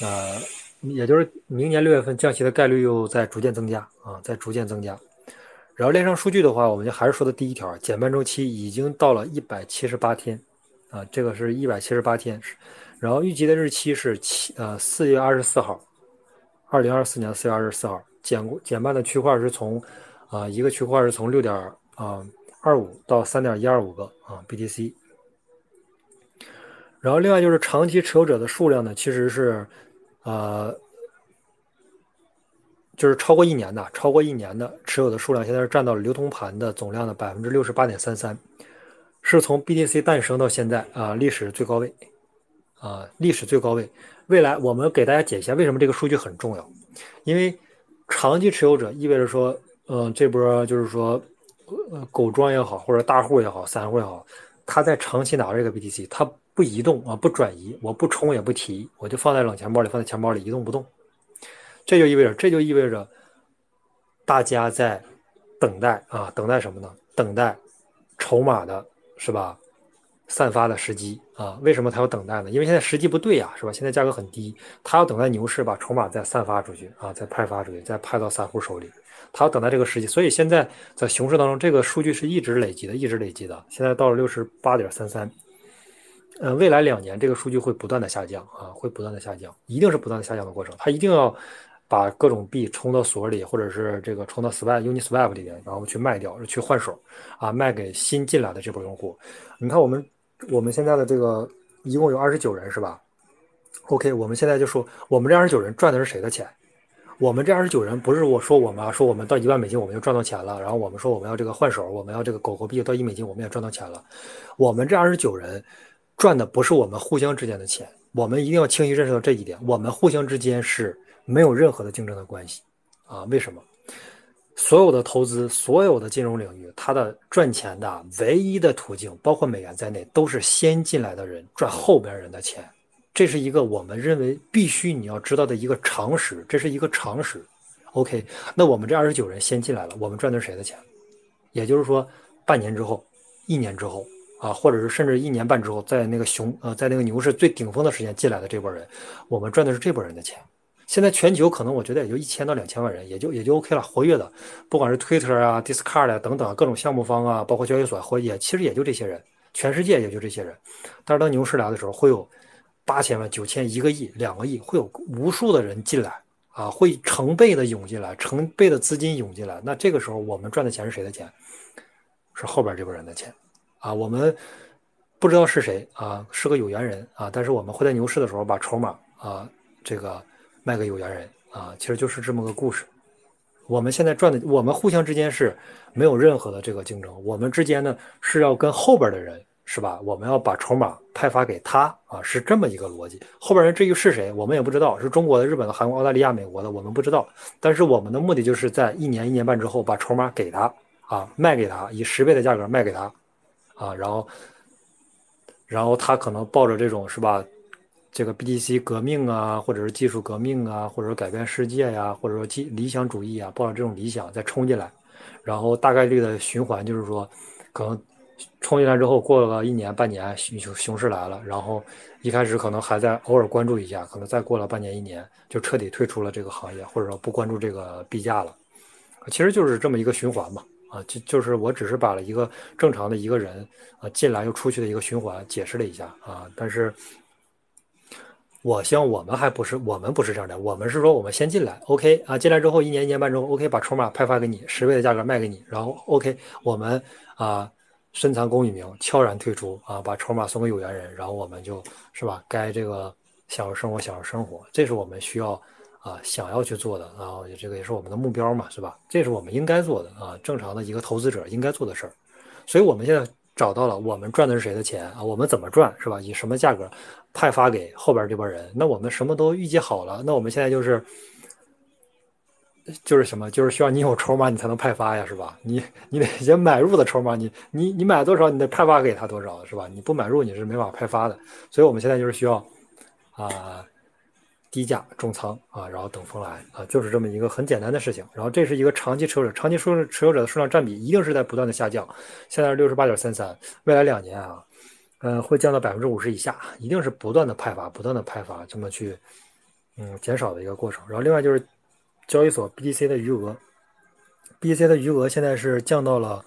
呃，也就是明年六月份降息的概率又在逐渐增加啊，在逐渐增加。然后链上数据的话，我们就还是说的第一条，减半周期已经到了一百七十八天啊，这个是一百七十八天。然后预计的日期是七呃四月二十四号，二零二四年四月二十四号减减半的区块是从啊一个区块是从六点啊二五到三点一二五个啊 BTC。然后另外就是长期持有者的数量呢，其实是呃就是超过一年的，超过一年的持有的数量现在是占到了流通盘的总量的百分之六十八点三三，是从 BTC 诞生到现在啊历史最高位。啊，历史最高位。未来我们给大家解一下为什么这个数据很重要，因为长期持有者意味着说，嗯，这波就是说，呃，狗庄也好，或者大户也好，散户也好，他在长期拿着这个 BTC，他不移动啊，不转移，我不充也不提，我就放在冷钱包里，放在钱包里一动不动。这就意味着，这就意味着大家在等待啊，等待什么呢？等待筹码的，是吧？散发的时机啊，为什么他要等待呢？因为现在时机不对呀，是吧？现在价格很低，他要等待牛市把筹码再散发出去啊，再派发出去，再派到散户手里，他要等待这个时机。所以现在在熊市当中，这个数据是一直累积的，一直累积的。现在到了六十八点三三，呃，未来两年这个数据会不断的下降啊，会不断的下降，一定是不断的下降的过程。他一定要把各种币充到锁里，或者是这个充到 Swap Uniswap 里边，然后去卖掉，去换手啊，卖给新进来的这波用户。你看我们。我们现在的这个一共有二十九人是吧？OK，我们现在就说，我们这二十九人赚的是谁的钱？我们这二十九人不是我说我们啊，说我们到一万美金我们就赚到钱了，然后我们说我们要这个换手，我们要这个狗狗币到一美金我们也赚到钱了。我们这二十九人赚的不是我们互相之间的钱，我们一定要清晰认识到这一点，我们互相之间是没有任何的竞争的关系啊？为什么？所有的投资，所有的金融领域，它的赚钱的唯一的途径，包括美元在内，都是先进来的人赚后边人的钱。这是一个我们认为必须你要知道的一个常识，这是一个常识。OK，那我们这二十九人先进来了，我们赚的是谁的钱？也就是说，半年之后、一年之后啊，或者是甚至一年半之后，在那个熊呃，在那个牛市最顶峰的时间进来的这波人，我们赚的是这波人的钱。现在全球可能我觉得也就一千到两千万人，也就也就 OK 了。活跃的，不管是 Twitter 啊、Discord 啊等等各种项目方啊，包括交易所活也其实也就这些人，全世界也就这些人。但是当牛市来的时候，会有八千万、九千、一个亿、两个亿，会有无数的人进来啊，会成倍的涌进来，成倍的资金涌进来。那这个时候我们赚的钱是谁的钱？是后边这波人的钱啊。我们不知道是谁啊，是个有缘人啊，但是我们会在牛市的时候把筹码啊这个。卖给有缘人啊，其实就是这么个故事。我们现在赚的，我们互相之间是没有任何的这个竞争。我们之间呢是要跟后边的人，是吧？我们要把筹码派发给他啊，是这么一个逻辑。后边人至于是谁，我们也不知道，是中国的、日本的、韩国、澳大利亚、美国的，我们不知道。但是我们的目的就是在一年、一年半之后把筹码给他啊，卖给他，以十倍的价格卖给他啊，然后，然后他可能抱着这种是吧？这个 BTC 革命啊，或者是技术革命啊，或者说改变世界呀，或者说理理想主义啊，抱着这种理想再冲进来，然后大概率的循环就是说，可能冲进来之后，过了一年半年，熊熊市来了，然后一开始可能还在偶尔关注一下，可能再过了半年一年，就彻底退出了这个行业，或者说不关注这个币价了。其实就是这么一个循环嘛，啊，就就是我只是把了一个正常的一个人啊进来又出去的一个循环解释了一下啊，但是。我希望我们还不是我们不是这样的，我们是说我们先进来，OK 啊，进来之后一年一年半之后，OK 把筹码派发给你，十倍的价格卖给你，然后 OK 我们啊深藏功与名，悄然退出啊，把筹码送给有缘人，然后我们就是吧，该这个享受生活享受生活，这是我们需要啊想要去做的，然后这个也是我们的目标嘛，是吧？这是我们应该做的啊，正常的一个投资者应该做的事儿，所以我们现在。找到了，我们赚的是谁的钱啊？我们怎么赚，是吧？以什么价格派发给后边这波人？那我们什么都预计好了，那我们现在就是，就是什么？就是需要你有筹码，你才能派发呀，是吧？你你得先买入的筹码，你你你买多少，你得派发给他多少，是吧？你不买入，你是没法派发的。所以我们现在就是需要啊。低价重仓啊，然后等风来啊，就是这么一个很简单的事情。然后这是一个长期持有者，长期持有持有者的数量占比一定是在不断的下降，现在是六十八点三三，未来两年啊，呃，会降到百分之五十以下，一定是不断的派发，不断的派发，这么去嗯减少的一个过程。然后另外就是交易所 BTC 的余额，BTC 的余额现在是降到了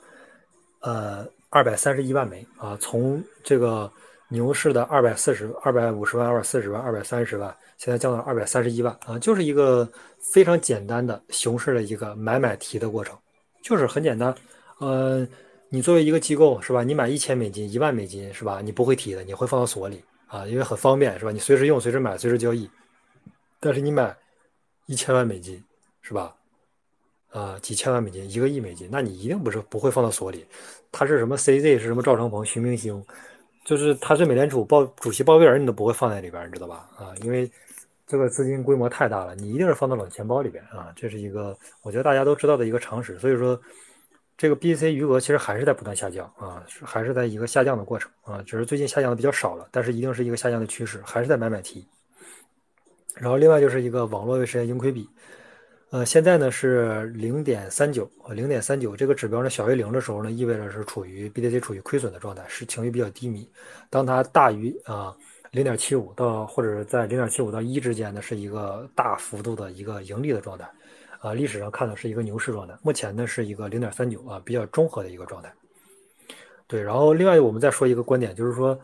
呃二百三十一万枚啊，从这个牛市的二百四十二百五十万、二百四十万、二百三十万。现在降到二百三十一万啊，就是一个非常简单的熊市的一个买买提的过程，就是很简单。呃，你作为一个机构是吧？你买一千美金、一万美金是吧？你不会提的，你会放到锁里啊，因为很方便是吧？你随时用、随时买、随时交易。但是你买一千万美金是吧？啊，几千万美金、一个亿美金，那你一定不是不会放到锁里。它是什么 CZ 是什么赵长鹏、徐明星，就是他是美联储鲍主席鲍威尔，你都不会放在里边，你知道吧？啊，因为。这个资金规模太大了，你一定是放到冷钱包里边啊，这是一个我觉得大家都知道的一个常识。所以说，这个 BC 余额其实还是在不断下降啊，还是在一个下降的过程啊，只是最近下降的比较少了，但是一定是一个下降的趋势，还是在买买提。然后另外就是一个网络位时间盈亏比，呃，现在呢是零点三九零点三九这个指标呢小于零的时候呢，意味着是处于 BTC 处于亏损的状态，是情绪比较低迷。当它大于啊。零点七五到或者是在零点七五到一之间呢，是一个大幅度的一个盈利的状态，啊，历史上看的是一个牛市状态。目前呢是一个零点三九啊，比较中和的一个状态。对，然后另外我们再说一个观点，就是说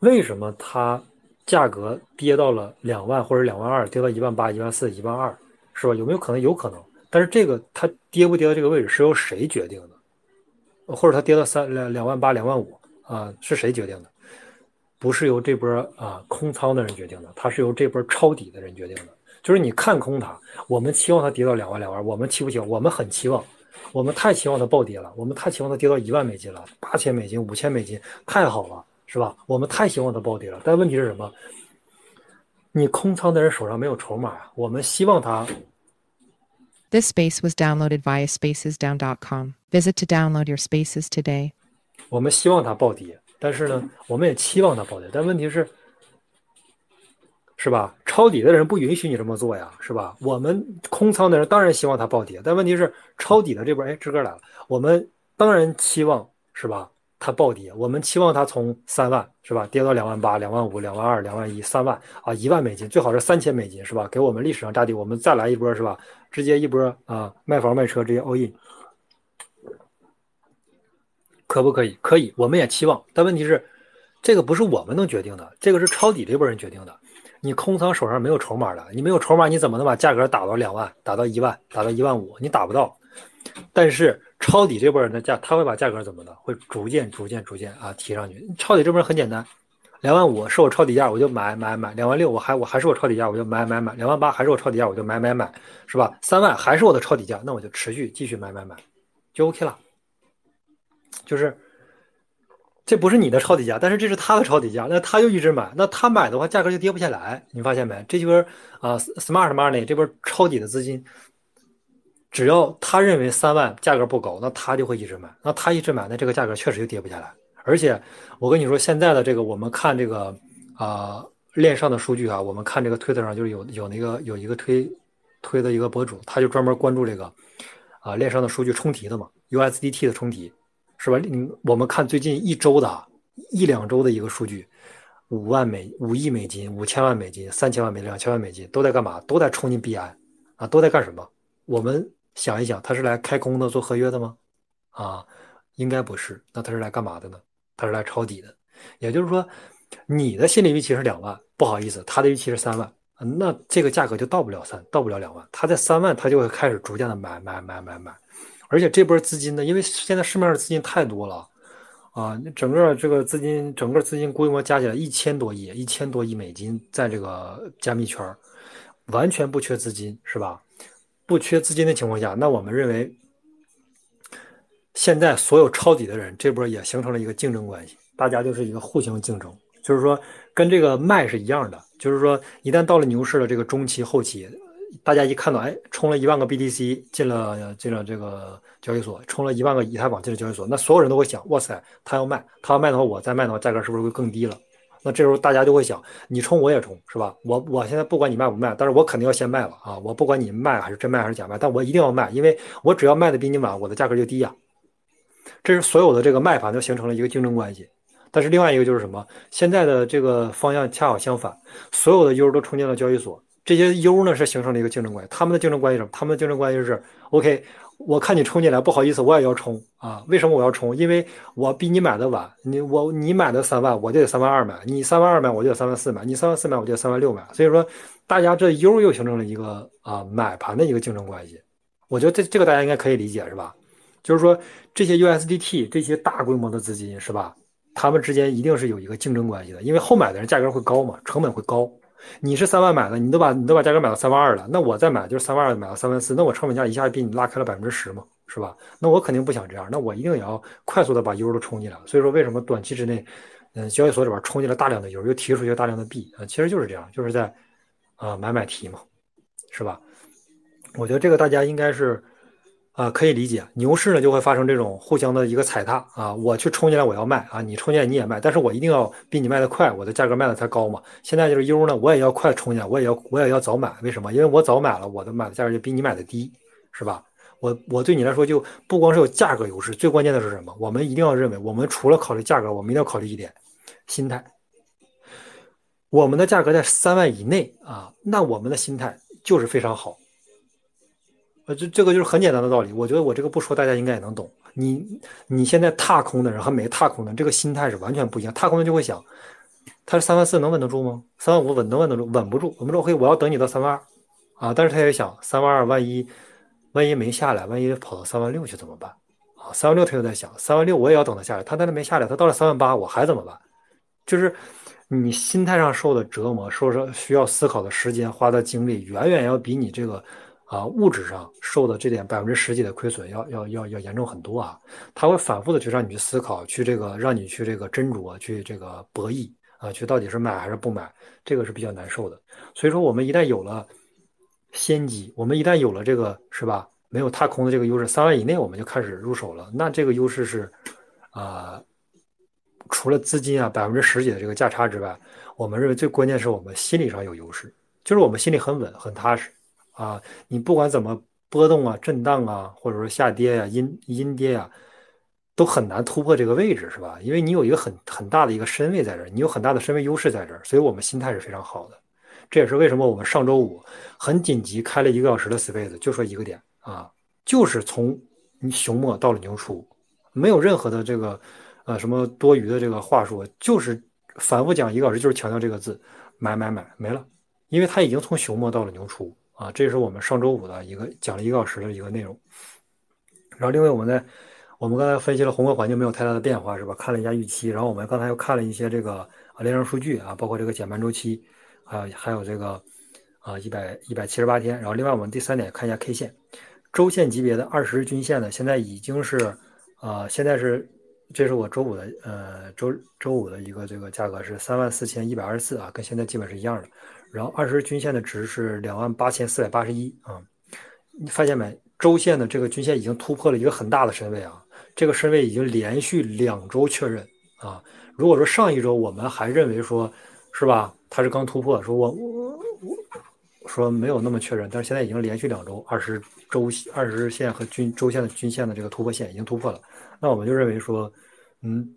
为什么它价格跌到了两万或者两万二，跌到一万八、一万四、一万二，是吧？有没有可能？有可能。但是这个它跌不跌到这个位置是由谁决定的？或者它跌到三两两万八、两万五啊，是谁决定的？不是由这波啊空仓的人决定的，它是由这波抄底的人决定的。就是你看空它，我们期望它跌到两万两万，我们期不期望？我们很期望，我们太期望它暴跌了，我们太期望它跌到一万美金了，八千美金、五千美金，太好了，是吧？我们太希望它暴跌了。但问题是什么？你空仓的人手上没有筹码啊。我们希望他。This space was downloaded via spacesdown.com. Visit to download your spaces today. 我们希望它暴跌。但是呢，我们也期望它暴跌，但问题是，是吧？抄底的人不允许你这么做呀，是吧？我们空仓的人当然希望它暴跌，但问题是，抄底的这波，哎，志哥来了，我们当然期望是吧？它暴跌，我们期望它从三万是吧，跌到两万八、两万五、两万二、两万一、三万啊，一万美金，最好是三千美金是吧？给我们历史上炸底，我们再来一波是吧？直接一波啊，卖房卖车直接 all in。可不可以？可以，我们也期望。但问题是，这个不是我们能决定的，这个是抄底这波人决定的。你空仓手上没有筹码的，你没有筹码，你怎么能把价格打到两万、打到一万、打到一万五？你打不到。但是抄底这波人的价，他会把价格怎么的？会逐渐、逐渐、逐渐啊提上去。抄底这波人很简单，两万五是我抄底价，我就买买买；两万六我还我还是我抄底价，我就买买买；两万八还是我抄底价，我就买买买，是吧？三万还是我的抄底价，那我就持续继续买买买，就 OK 了。就是，这不是你的抄底价，但是这是他的抄底价，那他就一直买，那他买的话，价格就跌不下来。你发现没？这就是啊，smart money 这波抄底的资金，只要他认为三万价格不高，那他就会一直买。那他一直买，那这个价格确实就跌不下来。而且我跟你说，现在的这个，我们看这个啊链上的数据啊，我们看这个推特上就是有有那个有一个推推的一个博主，他就专门关注这个啊链上的数据冲提的嘛，USDT 的冲提。是吧？嗯，我们看最近一周的、一两周的一个数据，五万美、五亿美金、五千万美金、三千万美、两千万美金都在干嘛？都在冲进币安啊，都在干什么？我们想一想，他是来开空的、做合约的吗？啊，应该不是。那他是来干嘛的呢？他是来抄底的。也就是说，你的心理预期是两万，不好意思，他的预期是三万，那这个价格就到不了三，到不了两万。他在三万，他就会开始逐渐的买买买买买。而且这波资金呢，因为现在市面上资金太多了，啊，整个这个资金，整个资金规模加起来一千多亿，一千多亿美金，在这个加密圈完全不缺资金，是吧？不缺资金的情况下，那我们认为，现在所有抄底的人，这波也形成了一个竞争关系，大家就是一个互相竞争，就是说跟这个卖是一样的，就是说一旦到了牛市的这个中期后期。大家一看到，哎，冲了一万个 BTC 进了进了这个交易所，冲了一万个以太坊进了交易所，那所有人都会想，哇塞，他要卖，他要卖的话，我再卖的话，价格是不是会更低了？那这时候大家就会想，你充我也充，是吧？我我现在不管你卖不卖，但是我肯定要先卖了啊！我不管你卖还是真卖还是假卖，但我一定要卖，因为我只要卖的比你晚，我的价格就低呀。这是所有的这个卖盘都形成了一个竞争关系。但是另外一个就是什么？现在的这个方向恰好相反，所有的 U 都冲进了交易所。这些 U 呢是形成了一个竞争关系，他们的竞争关系什么？他们的竞争关系是：OK，我看你冲进来，不好意思，我也要冲啊！为什么我要冲？因为我比你买的晚，你我你买的三万，我就得三万二买；你三万二买，我就得三万四买；你三万四买，我就得三万六买。所以说，大家这 U 又形成了一个啊买盘的一个竞争关系。我觉得这这个大家应该可以理解是吧？就是说这些 USDT 这些大规模的资金是吧？他们之间一定是有一个竞争关系的，因为后买的人价格会高嘛，成本会高。你是三万买的，你都把你都把价格买到三万二了，那我再买就是三万二买到三万四，那我成本价一下比你拉开了百分之十嘛，是吧？那我肯定不想这样，那我一定也要快速的把油都冲进来。所以说为什么短期之内，嗯，交易所里边冲进了大量的油又提出去大量的币啊，其实就是这样，就是在啊买买提嘛，是吧？我觉得这个大家应该是。啊，可以理解，牛市呢就会发生这种互相的一个踩踏啊，我去冲进来我要卖啊，你冲进来你也卖，但是我一定要比你卖的快，我的价格卖的才高嘛。现在就是 U 呢，我也要快冲进来，我也要我也要早买，为什么？因为我早买了，我的买的价格就比你买的低，是吧？我我对你来说就不光是有价格优势，最关键的是什么？我们一定要认为，我们除了考虑价格，我们一定要考虑一点，心态。我们的价格在三万以内啊，那我们的心态就是非常好。呃，这这个就是很简单的道理，我觉得我这个不说，大家应该也能懂。你你现在踏空的人和没踏空的，这个心态是完全不一样。踏空的就会想，他是三万四能稳得住吗？三万五稳能稳得住？稳不住。我们说，嘿，我要等你到三万二啊！但是他也想，三万二万一万一没下来，万一跑到三万六去怎么办？啊，三万六他又在想，三万六我也要等他下来，他在那没下来，他到了三万八我还怎么办？就是你心态上受的折磨，受着需要思考的时间，花的精力，远远要比你这个。啊，物质上受的这点百分之十几的亏损，要要要要严重很多啊！他会反复的去让你去思考，去这个让你去这个斟酌，去这个博弈啊，去到底是买还是不买，这个是比较难受的。所以说，我们一旦有了先机，我们一旦有了这个是吧，没有踏空的这个优势，三万以内我们就开始入手了。那这个优势是啊，除了资金啊百分之十几的这个价差之外，我们认为最关键是我们心理上有优势，就是我们心里很稳很踏实。啊，你不管怎么波动啊、震荡啊，或者说下跌呀、阴阴跌呀，都很难突破这个位置，是吧？因为你有一个很很大的一个身位在这儿，你有很大的身位优势在这儿，所以我们心态是非常好的。这也是为什么我们上周五很紧急开了一个小时的 space，就说一个点啊，就是从熊末到了牛初，没有任何的这个呃什么多余的这个话术，就是反复讲一个小时，就是强调这个字，买买买没了，因为它已经从熊末到了牛初。啊，这是我们上周五的一个讲了一个小时的一个内容。然后，另外我们在我们刚才分析了宏观环境没有太大的变化，是吧？看了一下预期，然后我们刚才又看了一些这个啊链上数据啊，包括这个减半周期还啊，还有这个啊一百一百七十八天。然后，另外我们第三点看一下 K 线，周线级别的二十日均线呢，现在已经是啊，现在是这是我周五的呃周周五的一个这个价格是三万四千一百二十四啊，跟现在基本是一样的。然后二十日均线的值是两万八千四百八十一啊，你发现没？周线的这个均线已经突破了一个很大的身位啊，这个身位已经连续两周确认啊。如果说上一周我们还认为说，是吧？它是刚突破，说我我我说没有那么确认，但是现在已经连续两周二十周二十日线和均周线的均线的这个突破线已经突破了。那我们就认为说，嗯，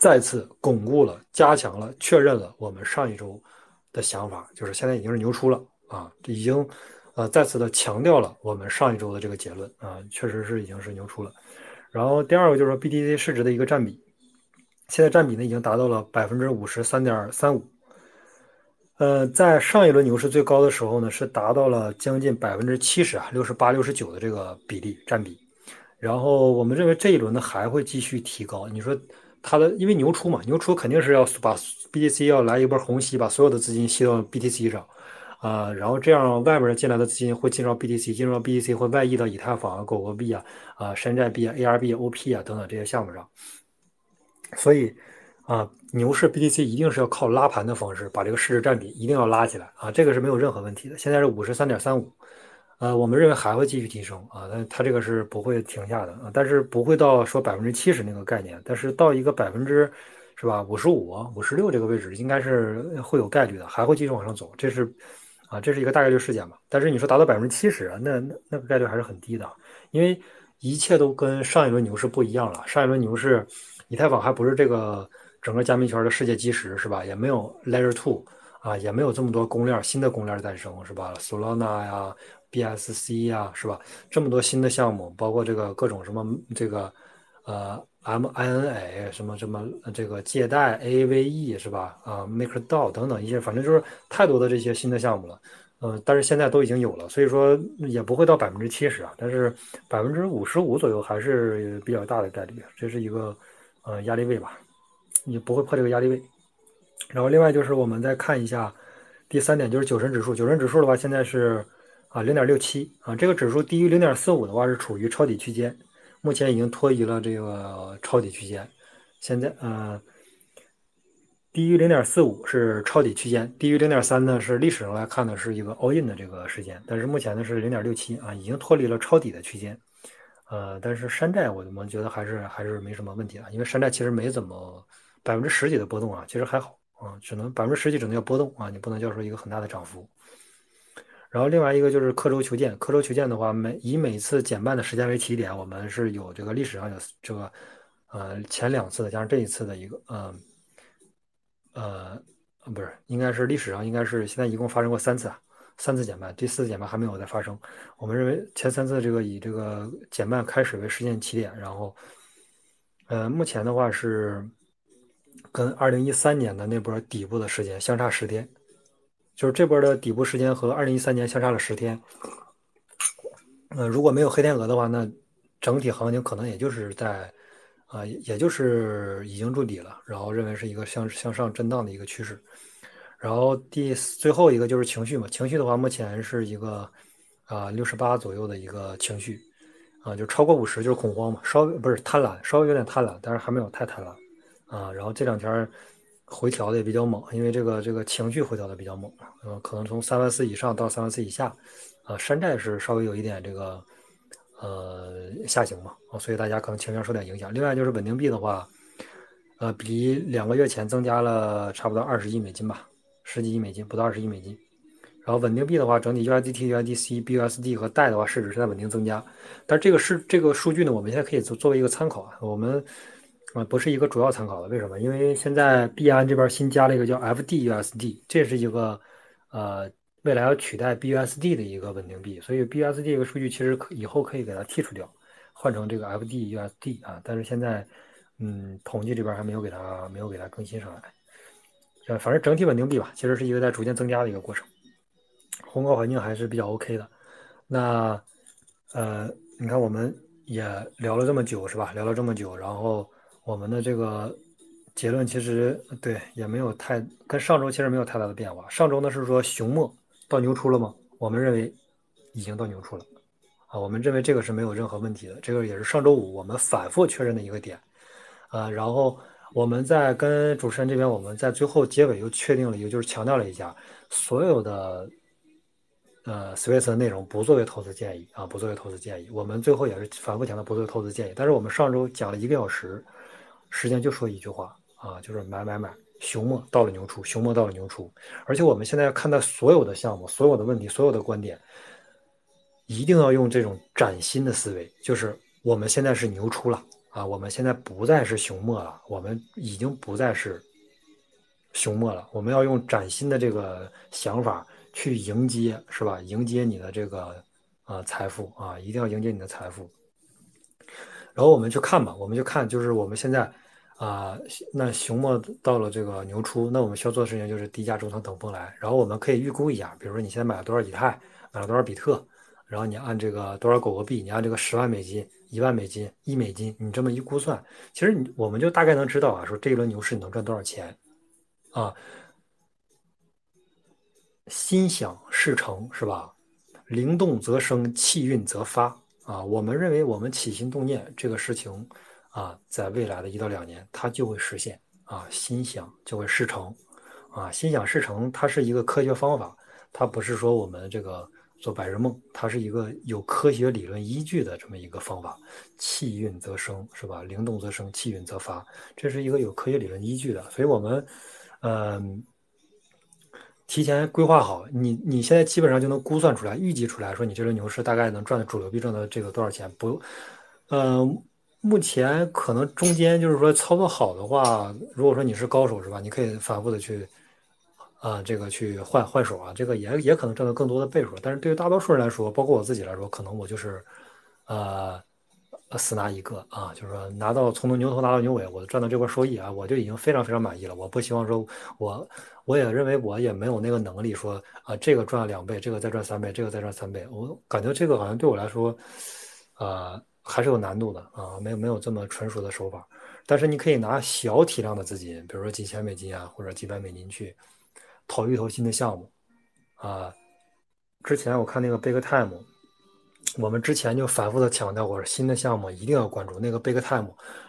再次巩固了、加强了、确认了我们上一周的想法，就是现在已经是牛出了啊，已经呃再次的强调了我们上一周的这个结论啊，确实是已经是牛出了。然后第二个就是说 BTC 市值的一个占比，现在占比呢已经达到了百分之五十三点三五。呃，在上一轮牛市最高的时候呢，是达到了将近百分之七十啊，六十八、六十九的这个比例占比。然后我们认为这一轮呢还会继续提高。你说它的，因为牛出嘛，牛出肯定是要把 BTC 要来一波虹吸，把所有的资金吸到 BTC 上啊，然后这样外边进来的资金会进入到 BTC，进入到 BTC 会外溢到以太坊啊、狗狗币啊、啊山寨币啊、ARB、OP 啊等等这些项目上，所以。啊，牛市 BTC 一定是要靠拉盘的方式把这个市值占比一定要拉起来啊，这个是没有任何问题的。现在是五十三点三五，呃，我们认为还会继续提升啊，但它这个是不会停下的啊，但是不会到说百分之七十那个概念，但是到一个百分之是吧五十五、五十六这个位置应该是会有概率的，还会继续往上走，这是啊，这是一个大概率事件吧。但是你说达到百分之七十，那那那个概率还是很低的，因为一切都跟上一轮牛市不一样了。上一轮牛市，以太坊还不是这个。整个加密圈的世界基石是吧？也没有 Layer Two 啊，也没有这么多公链新的公链诞生是吧？Solana 呀，BSC 啊是吧？这么多新的项目，包括这个各种什么这个呃 MINA 什么什么这个借贷 AVE 是吧？啊，MakerDAO 等等一些，反正就是太多的这些新的项目了。嗯，但是现在都已经有了，所以说也不会到百分之七十啊，但是百分之五十五左右还是比较大的概率，这是一个呃压力位吧。你不会破这个压力位，然后另外就是我们再看一下第三点，就是九神指数。九神指数的话，现在是啊零点六七啊，这个指数低于零点四五的话是处于抄底区间，目前已经脱离了这个抄底区间。现在呃低于零点四五是抄底区间，低于零点三呢是历史上来看呢是一个 all in 的这个时间，但是目前呢是零点六七啊，已经脱离了抄底的区间。呃，但是山寨我们觉得还是还是没什么问题的，因为山寨其实没怎么。百分之十几的波动啊，其实还好啊，只能百分之十几只能叫波动啊，你不能叫说一个很大的涨幅。然后另外一个就是刻舟求剑，刻舟求剑的话，每以每次减半的时间为起点，我们是有这个历史上有这个呃前两次的加上这一次的一个呃呃不是，应该是历史上应该是现在一共发生过三次啊，三次减半，第四次减半还没有再发生。我们认为前三次这个以这个减半开始为时间起点，然后呃目前的话是。跟二零一三年的那波底部的时间相差十天，就是这波的底部时间和二零一三年相差了十天。呃，如果没有黑天鹅的话，那整体行情可能也就是在啊，也就是已经筑底了，然后认为是一个向向上震荡的一个趋势。然后第最后一个就是情绪嘛，情绪的话，目前是一个啊六十八左右的一个情绪啊，就超过五十就是恐慌嘛，稍微不是贪婪，稍微有点贪婪，但是还没有太贪婪。啊，然后这两天回调的也比较猛，因为这个这个情绪回调的比较猛，呃，可能从三万四以上到三万四以下，啊，山寨是稍微有一点这个呃下行嘛，啊，所以大家可能情绪受点影响。另外就是稳定币的话，呃，比两个月前增加了差不多二十亿美金吧，十几亿美金，不到二十亿美金。然后稳定币的话，整体 USDT、USDC、BUSD 和贷的话，市值是在稳定增加，但这个是这个数据呢，我们现在可以作作为一个参考啊，我们。啊，不是一个主要参考的，为什么？因为现在币安这边新加了一个叫 FDUSD，这是一个呃未来要取代 BUSD 的一个稳定币，所以 BUSD 这个数据其实可以后可以给它剔除掉，换成这个 FDUSD 啊。但是现在嗯，统计这边还没有给它没有给它更新上来。呃，反正整体稳定币吧，其实是一个在逐渐增加的一个过程，宏观环境还是比较 OK 的。那呃，你看我们也聊了这么久是吧？聊了这么久，然后。我们的这个结论其实对也没有太跟上周其实没有太大的变化。上周呢是说熊末到牛出了吗？我们认为已经到牛出了啊，我们认为这个是没有任何问题的。这个也是上周五我们反复确认的一个点啊。然后我们在跟主持人这边，我们在最后结尾又确定了，也就是强调了一下，所有的呃 Swiss 的内容不作为投资建议啊，不作为投资建议。我们最后也是反复强调不作为投资建议。但是我们上周讲了一个小时。时间就说一句话啊，就是买买买熊末到了牛初，熊末到了牛初，而且我们现在要看待所有的项目、所有的问题、所有的观点，一定要用这种崭新的思维，就是我们现在是牛初了啊，我们现在不再是熊末了，我们已经不再是熊末了，我们要用崭新的这个想法去迎接，是吧？迎接你的这个啊财富啊，一定要迎接你的财富。然后我们去看吧，我们就看，就是我们现在。啊，那熊末到了这个牛初，那我们需要做的事情就是低价中层等风来。然后我们可以预估一下，比如说你现在买了多少以太，买了多少比特，然后你按这个多少狗狗币，你按这个十万美金、一万美金、一美金，你这么一估算，其实你我们就大概能知道啊，说这一轮牛市你能赚多少钱啊？心想事成是吧？灵动则生，气运则发啊。我们认为我们起心动念这个事情。啊，在未来的一到两年，它就会实现啊，心想就会事成，啊，心想事成，它是一个科学方法，它不是说我们这个做白日梦，它是一个有科学理论依据的这么一个方法。气运则生，是吧？灵动则生，气运则发，这是一个有科学理论依据的。所以，我们嗯，提前规划好，你你现在基本上就能估算出来，预计出来说，你这轮牛市大概能赚的主流币挣的这个多少钱？不，呃。目前可能中间就是说操作好的话，如果说你是高手是吧？你可以反复的去，啊，这个去换换手啊，这个也也可能挣到更多的倍数。但是对于大多数人来说，包括我自己来说，可能我就是，呃，死拿一个啊，就是说拿到从牛头拿到牛尾，我赚到这块收益啊，我就已经非常非常满意了。我不希望说我我也认为我也没有那个能力说啊，这个赚了两倍，这个再赚三倍，这个再赚三倍。我感觉这个好像对我来说，啊。还是有难度的啊，没有没有这么纯熟的手法，但是你可以拿小体量的资金，比如说几千美金啊，或者几百美金去投一投新的项目啊。之前我看那个 Big Time，我们之前就反复的强调过，新的项目一定要关注。那个 Big Time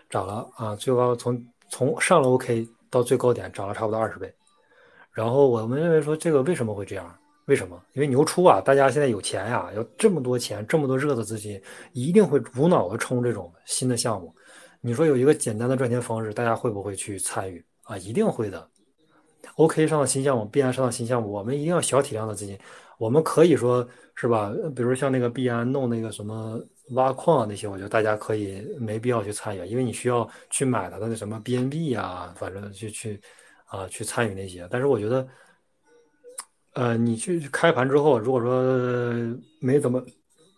涨了啊，最高从从上了 OK 到最高点涨了差不多二十倍。然后我们认为说这个为什么会这样？为什么？因为牛初啊，大家现在有钱呀，有这么多钱，这么多热的资金，一定会无脑的冲这种新的项目。你说有一个简单的赚钱方式，大家会不会去参与啊？一定会的。OK 上的新项目，必然上的新项目，我们一定要小体量的资金。我们可以说是吧？比如像那个币安弄那个什么挖矿那些，我觉得大家可以没必要去参与，因为你需要去买它的那什么 BNB 呀，反正去去啊去参与那些。但是我觉得。呃，你去开盘之后，如果说没怎么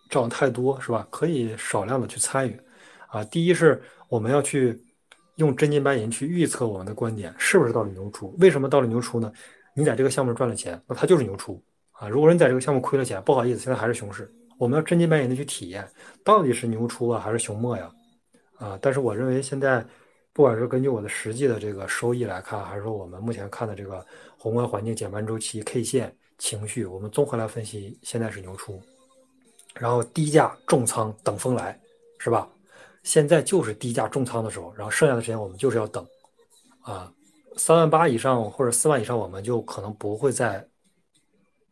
涨太多，是吧？可以少量的去参与，啊，第一是我们要去用真金白银去预测我们的观点是不是到了牛出？为什么到了牛出呢？你在这个项目赚了钱，那它就是牛出啊。如果你在这个项目亏了钱，不好意思，现在还是熊市。我们要真金白银的去体验，到底是牛初啊，还是熊末呀？啊，但是我认为现在，不管是根据我的实际的这个收益来看，还是说我们目前看的这个。宏观环境、减半周期、K 线、情绪，我们综合来分析，现在是牛出，然后低价重仓等风来，是吧？现在就是低价重仓的时候，然后剩下的时间我们就是要等，啊，三万八以上或者四万以上，我们就可能不会再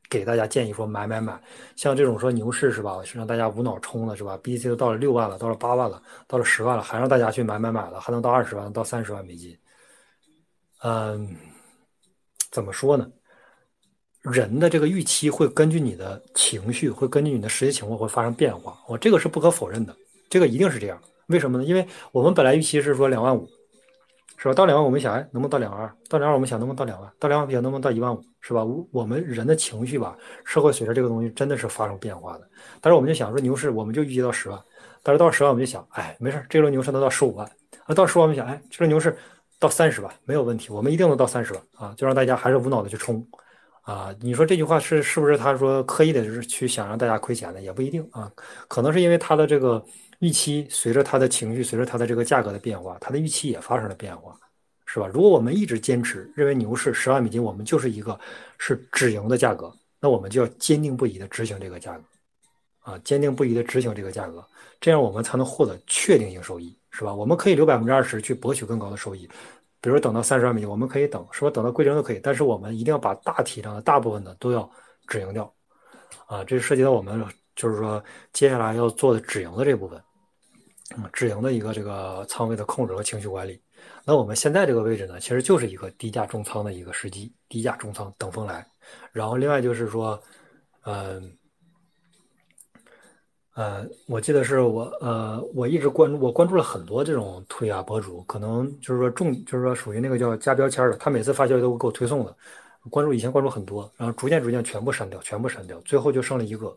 给大家建议说买买买，像这种说牛市是吧？是让大家无脑冲的是吧？BTC 都到了六万了，到了八万了，到了十万了，还让大家去买买买了，还能到二十万到三十万美金，嗯。怎么说呢？人的这个预期会根据你的情绪，会根据你的实际情况会发生变化。我这个是不可否认的，这个一定是这样。为什么呢？因为我们本来预期是说两万五，是吧？到两万，我们想，哎，能不能到两万二？到两万，我们想能不能到两万？到两万，想能不能到一万五？是吧？我们人的情绪吧，社会随着这个东西真的是发生变化的。但是我们就想说牛市，我们就预计到十万，但是到十万，我们就想，哎，没事，这轮牛市能到十五万。那到十万，我们想，哎，这轮牛市。到三十万没有问题，我们一定能到三十万啊！就让大家还是无脑的去冲啊！你说这句话是是不是他说刻意的就是去想让大家亏钱的？也不一定啊，可能是因为他的这个预期随着他的情绪，随着他的这个价格的变化，他的预期也发生了变化，是吧？如果我们一直坚持认为牛市十万美金我们就是一个是止盈的价格，那我们就要坚定不移的执行这个价格啊，坚定不移的执行这个价格，这样我们才能获得确定性收益。是吧？我们可以留百分之二十去博取更高的收益，比如等到三十万美金，我们可以等，是吧？等到归零都可以，但是我们一定要把大体量的大部分的都要止盈掉，啊，这涉及到我们就是说接下来要做的止盈的这部分。嗯止盈的一个这个仓位的控制和情绪管理。那我们现在这个位置呢，其实就是一个低价重仓的一个时机，低价重仓等风来。然后另外就是说，嗯、呃，我记得是我呃，我一直关注，我关注了很多这种推啊博主，可能就是说重，就是说属于那个叫加标签的，他每次发消息都会给我推送的，关注以前关注很多，然后逐渐逐渐全部删掉，全部删掉，最后就剩了一个，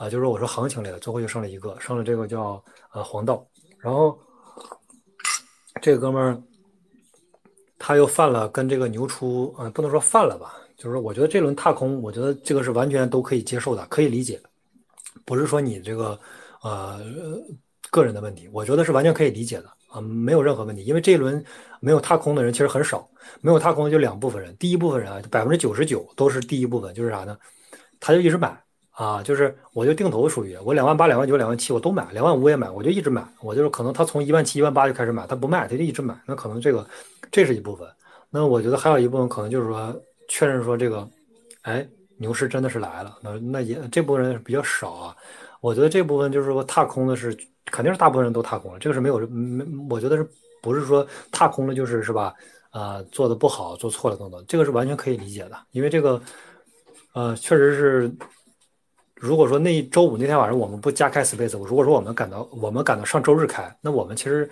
啊，就是说我说行情类的，最后就剩了一个，剩了这个叫呃黄道，然后这个哥们儿他又犯了跟这个牛出，呃，不能说犯了吧，就是说我觉得这轮踏空，我觉得这个是完全都可以接受的，可以理解。不是说你这个呃个人的问题，我觉得是完全可以理解的啊，没有任何问题。因为这一轮没有踏空的人其实很少，没有踏空的就两部分人，第一部分人啊，百分之九十九都是第一部分，就是啥呢？他就一直买啊，就是我就定投属于我两万八、两万九、两万七我都买，两万五也买，我就一直买，我就是可能他从一万七、一万八就开始买，他不卖他就一直买，那可能这个这是一部分。那我觉得还有一部分可能就是说确认说这个，哎。牛市真的是来了，那那也这部分人比较少啊。我觉得这部分就是说踏空的是肯定是大部分人都踏空了，这个是没有没，我觉得是不是说踏空了就是是吧？啊，做的不好，做错了等等，这个是完全可以理解的，因为这个呃确实是，如果说那一周五那天晚上我们不加开 Space，如果说我们赶到我们赶到上周日开，那我们其实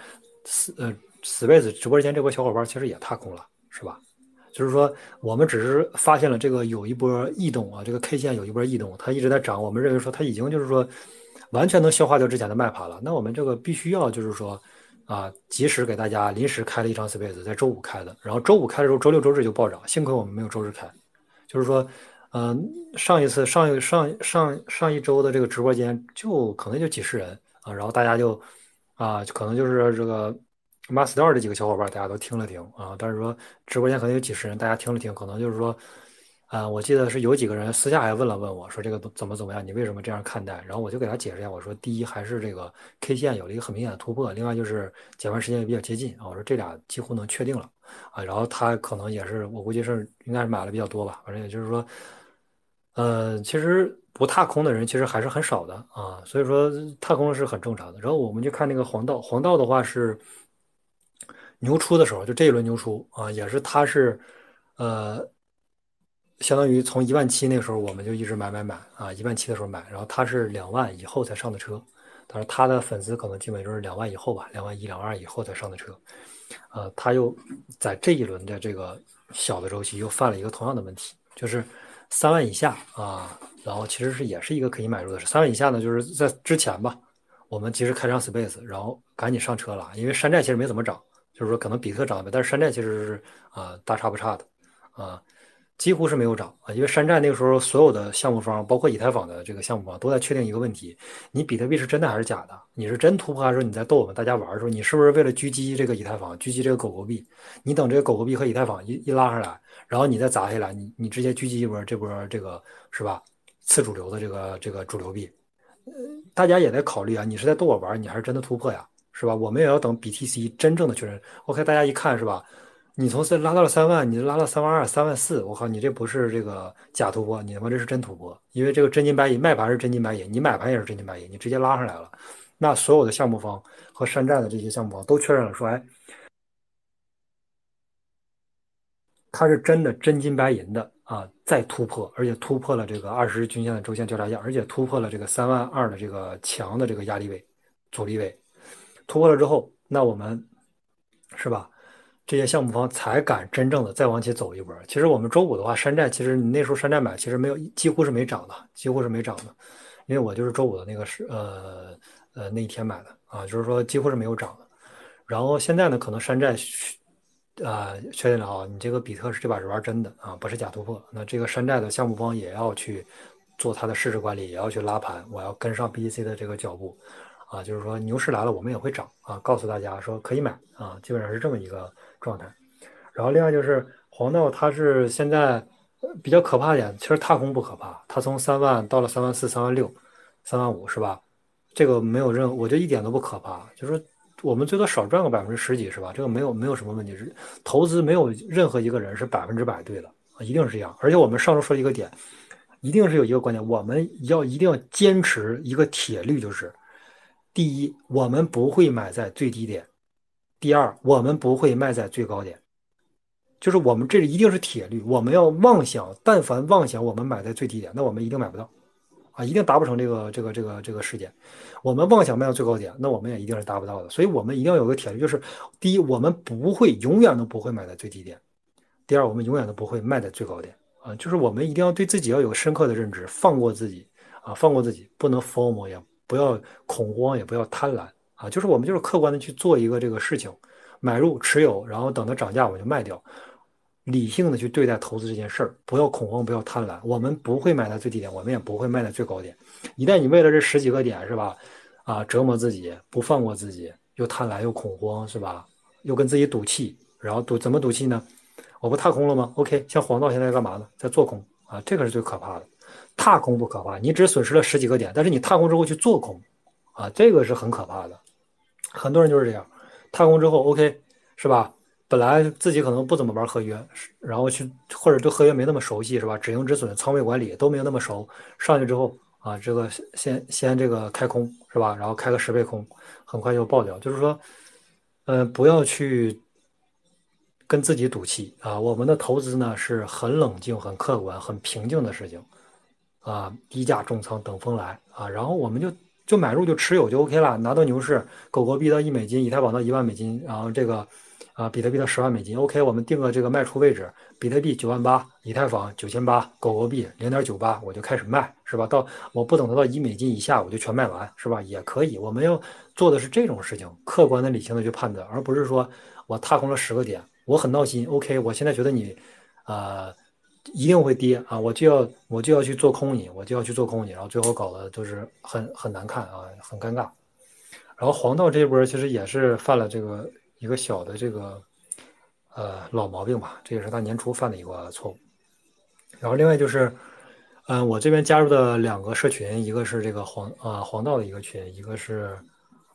呃 Space 直播间这波小伙伴其实也踏空了，是吧？就是说，我们只是发现了这个有一波异动啊，这个 K 线有一波异动，它一直在涨。我们认为说它已经就是说完全能消化掉之前的卖盘了。那我们这个必须要就是说啊，及时给大家临时开了一张 space，在周五开的。然后周五开的时候，周六周日就暴涨，幸亏我们没有周日开。就是说，嗯、上一次上一上上上一周的这个直播间就可能就几十人啊，然后大家就啊，可能就是这个。Master 这几个小伙伴，大家都听了听啊，但是说直播间可能有几十人，大家听了听，可能就是说，啊、我记得是有几个人私下还问了问我说这个怎么怎么样，你为什么这样看待？然后我就给他解释一下，我说第一还是这个 K 线有了一个很明显的突破，另外就是减完时间也比较接近啊，我说这俩几乎能确定了啊，然后他可能也是我估计是应该是买了比较多吧，反正也就是说，呃，其实不踏空的人其实还是很少的啊，所以说踏空是很正常的。然后我们就看那个黄道，黄道的话是。牛出的时候，就这一轮牛出啊，也是它是，呃，相当于从一万七那个时候我们就一直买买买啊，一万七的时候买，然后它是两万以后才上的车，当然他的粉丝可能基本就是两万以后吧，两万一、两万二以后才上的车，呃，他又在这一轮的这个小的周期又犯了一个同样的问题，就是三万以下啊，然后其实是也是一个可以买入的，三万以下呢，就是在之前吧，我们及时开张 space，然后赶紧上车了，因为山寨其实没怎么涨。就是说，可能比特涨呗，但是山寨其实是啊大差不差的，啊几乎是没有涨啊，因为山寨那个时候所有的项目方，包括以太坊的这个项目方都在确定一个问题：你比特币是真的还是假的？你是真突破还是你在逗我们大家玩的时候，你是不是为了狙击这个以太坊，狙击这个狗狗币？你等这个狗狗币和以太坊一一拉上来，然后你再砸下来，你你直接狙击一波这波这个是吧？次主流的这个这个主流币，呃，大家也在考虑啊，你是在逗我玩，你还是真的突破呀？是吧？我们也要等 BTC 真正的确认。OK，大家一看是吧？你从三拉到了三万，你拉到三万二、三万四，我靠，你这不是这个假突破，你他妈这是真突破。因为这个真金白银卖盘是真金白银，你买盘也是真金白银，你直接拉上来了。那所有的项目方和山寨的这些项目方都确认了，说哎，它是真的真金白银的啊，再突破，而且突破了这个二十日均线的周线交叉线，而且突破了这个三万二的这个强的这个压力位、阻力位。突破了之后，那我们是吧？这些项目方才敢真正的再往前走一波。其实我们周五的话，山寨其实你那时候山寨买，其实没有，几乎是没涨的，几乎是没涨的。因为我就是周五的那个是呃呃那一天买的啊，就是说几乎是没有涨的。然后现在呢，可能山寨啊确定了啊，你这个比特是这把是玩真的啊，不是假突破。那这个山寨的项目方也要去做它的市值管理，也要去拉盘，我要跟上 BTC 的这个脚步。啊，就是说牛市来了，我们也会涨啊，告诉大家说可以买啊，基本上是这么一个状态。然后另外就是黄道，它是现在比较可怕一点，其实踏空不可怕，它从三万到了三万四、三万六、三万五，是吧？这个没有任何，我觉得一点都不可怕，就是说我们最多少赚个百分之十几，是吧？这个没有没有什么问题，是投资没有任何一个人是百分之百对的，一定是这样。而且我们上周说一个点，一定是有一个观点，我们要一定要坚持一个铁律，就是。第一，我们不会买在最低点；第二，我们不会卖在最高点。就是我们这一定是铁律，我们要妄想，但凡妄想我们买在最低点，那我们一定买不到，啊，一定达不成这个这个这个这个事件。我们妄想卖到最高点，那我们也一定是达不到的。所以，我们一定要有个铁律，就是第一，我们不会永远都不会买在最低点；第二，我们永远都不会卖在最高点。啊，就是我们一定要对自己要有深刻的认知，放过自己啊，放过自己，不能 form 也不要恐慌，也不要贪婪啊。就是我们就是客观的去做一个这个事情，买入持有，然后等它涨价我就卖掉。理性的去对待投资这件事儿，不要恐慌，不要贪婪。我们不会买在最低点，我们也不会卖在最高点。一旦你为了这十几个点，是吧？啊，折磨自己，不放过自己，又贪婪又恐慌，是吧？又跟自己赌气，然后赌怎么赌气呢？我不踏空了吗？OK，像黄道现在干嘛呢？在做空啊，这个是最可怕的。踏空不可怕，你只损失了十几个点，但是你踏空之后去做空，啊，这个是很可怕的。很多人就是这样，踏空之后 OK，是吧？本来自己可能不怎么玩合约，然后去或者对合约没那么熟悉，是吧？止盈止损、仓位管理都没有那么熟。上去之后啊，这个先先这个开空，是吧？然后开个十倍空，很快就爆掉。就是说，嗯，不要去跟自己赌气啊。我们的投资呢是很冷静、很客观、很平静的事情啊。低价重仓等风来啊，然后我们就就买入就持有就 OK 了。拿到牛市，狗狗币到一美金，以太坊到一万美金，然后这个。啊，比特币到十万美金，OK，我们定个这个卖出位置，比特币九万八，以太坊九千八，狗狗币零点九八，我就开始卖，是吧？到我不等它到一美金以下，我就全卖完，是吧？也可以，我们要做的是这种事情，客观的、理性的去判断，而不是说我踏空了十个点，我很闹心，OK，我现在觉得你，啊，一定会跌啊，我就要我就要去做空你，我就要去做空你，然后最后搞得就是很很难看啊，很尴尬。然后黄道这一波其实也是犯了这个。一个小的这个呃老毛病吧，这也是他年初犯的一个错误。然后另外就是，嗯，我这边加入的两个社群，一个是这个黄啊黄道的一个群，一个是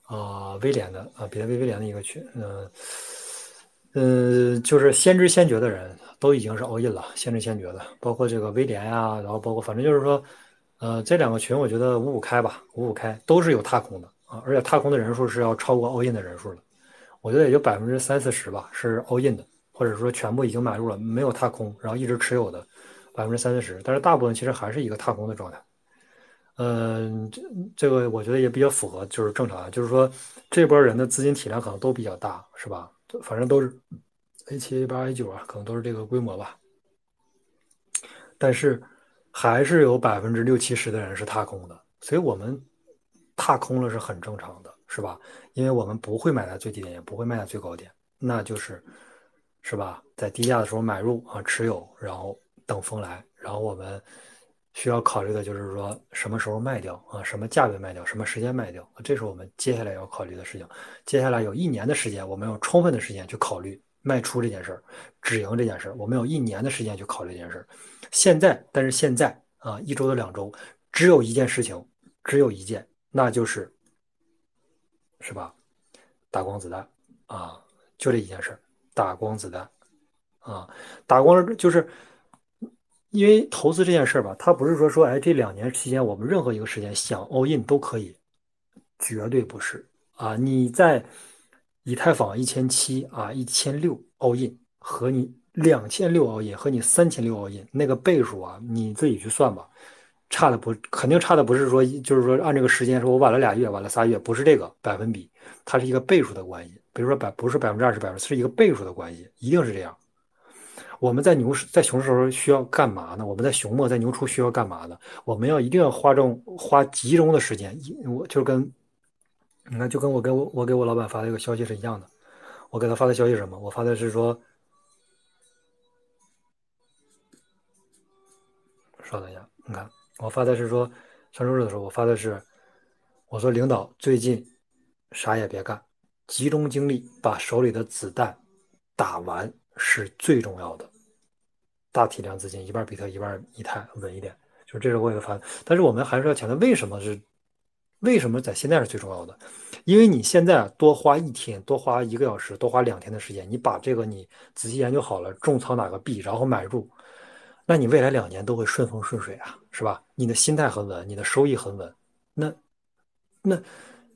啊威廉的啊比特币威廉的一个群。嗯嗯，就是先知先觉的人都已经是 all in 了，先知先觉的，包括这个威廉呀，然后包括反正就是说，呃，这两个群我觉得五五开吧，五五开都是有踏空的啊，而且踏空的人数是要超过 all in 的人数的。我觉得也就百分之三四十吧，是 all in 的，或者说全部已经买入了，没有踏空，然后一直持有的百分之三四十。但是大部分其实还是一个踏空的状态。嗯，这这个我觉得也比较符合，就是正常，就是说这波人的资金体量可能都比较大，是吧？反正都是 A 七、A 八、A 九啊，可能都是这个规模吧。但是还是有百分之六七十的人是踏空的，所以我们踏空了是很正常的。是吧？因为我们不会买在最低点，也不会卖在最高点，那就是，是吧？在低价的时候买入啊，持有，然后等风来。然后我们需要考虑的就是说，什么时候卖掉啊？什么价位卖掉？什么时间卖掉？这是我们接下来要考虑的事情。接下来有一年的时间，我们有充分的时间去考虑卖出这件事儿，止盈这件事儿。我们有一年的时间去考虑这件事儿。现在，但是现在啊，一周到两周，只有一件事情，只有一件，那就是。是吧？打光子弹啊，就这一件事，打光子弹啊，打光就是，因为投资这件事吧，它不是说说，哎，这两年期间我们任何一个时间想 all in 都可以，绝对不是啊！你在以太坊一千七啊，一千六 all in 和你两千六 all in 和你三千六 all in 那个倍数啊，你自己去算吧。差的不肯定差的不是说就是说按这个时间说我晚了俩月晚了仨月不是这个百分比，它是一个倍数的关系。比如说百不是百分之二十百分之是一个倍数的关系，一定是这样。我们在牛市在熊市时候需要干嘛呢？我们在熊末在牛初需要干嘛呢？我们要一定要花中花集中的时间，我就跟你看就跟我给我我给我老板发的一个消息是一样的。我给他发的消息是什么？我发的是说，稍等一下，你看。我发的是说，上周日的时候，我发的是，我说领导最近啥也别干，集中精力把手里的子弹打完是最重要的。大体量资金，一半比特，一半以太，稳一点。就是这是我也发。但是我们还是要强调，为什么是为什么在现在是最重要的？因为你现在多花一天，多花一个小时，多花两天的时间，你把这个你仔细研究好了，重仓哪个币，然后买入。那你未来两年都会顺风顺水啊，是吧？你的心态很稳，你的收益很稳，那，那，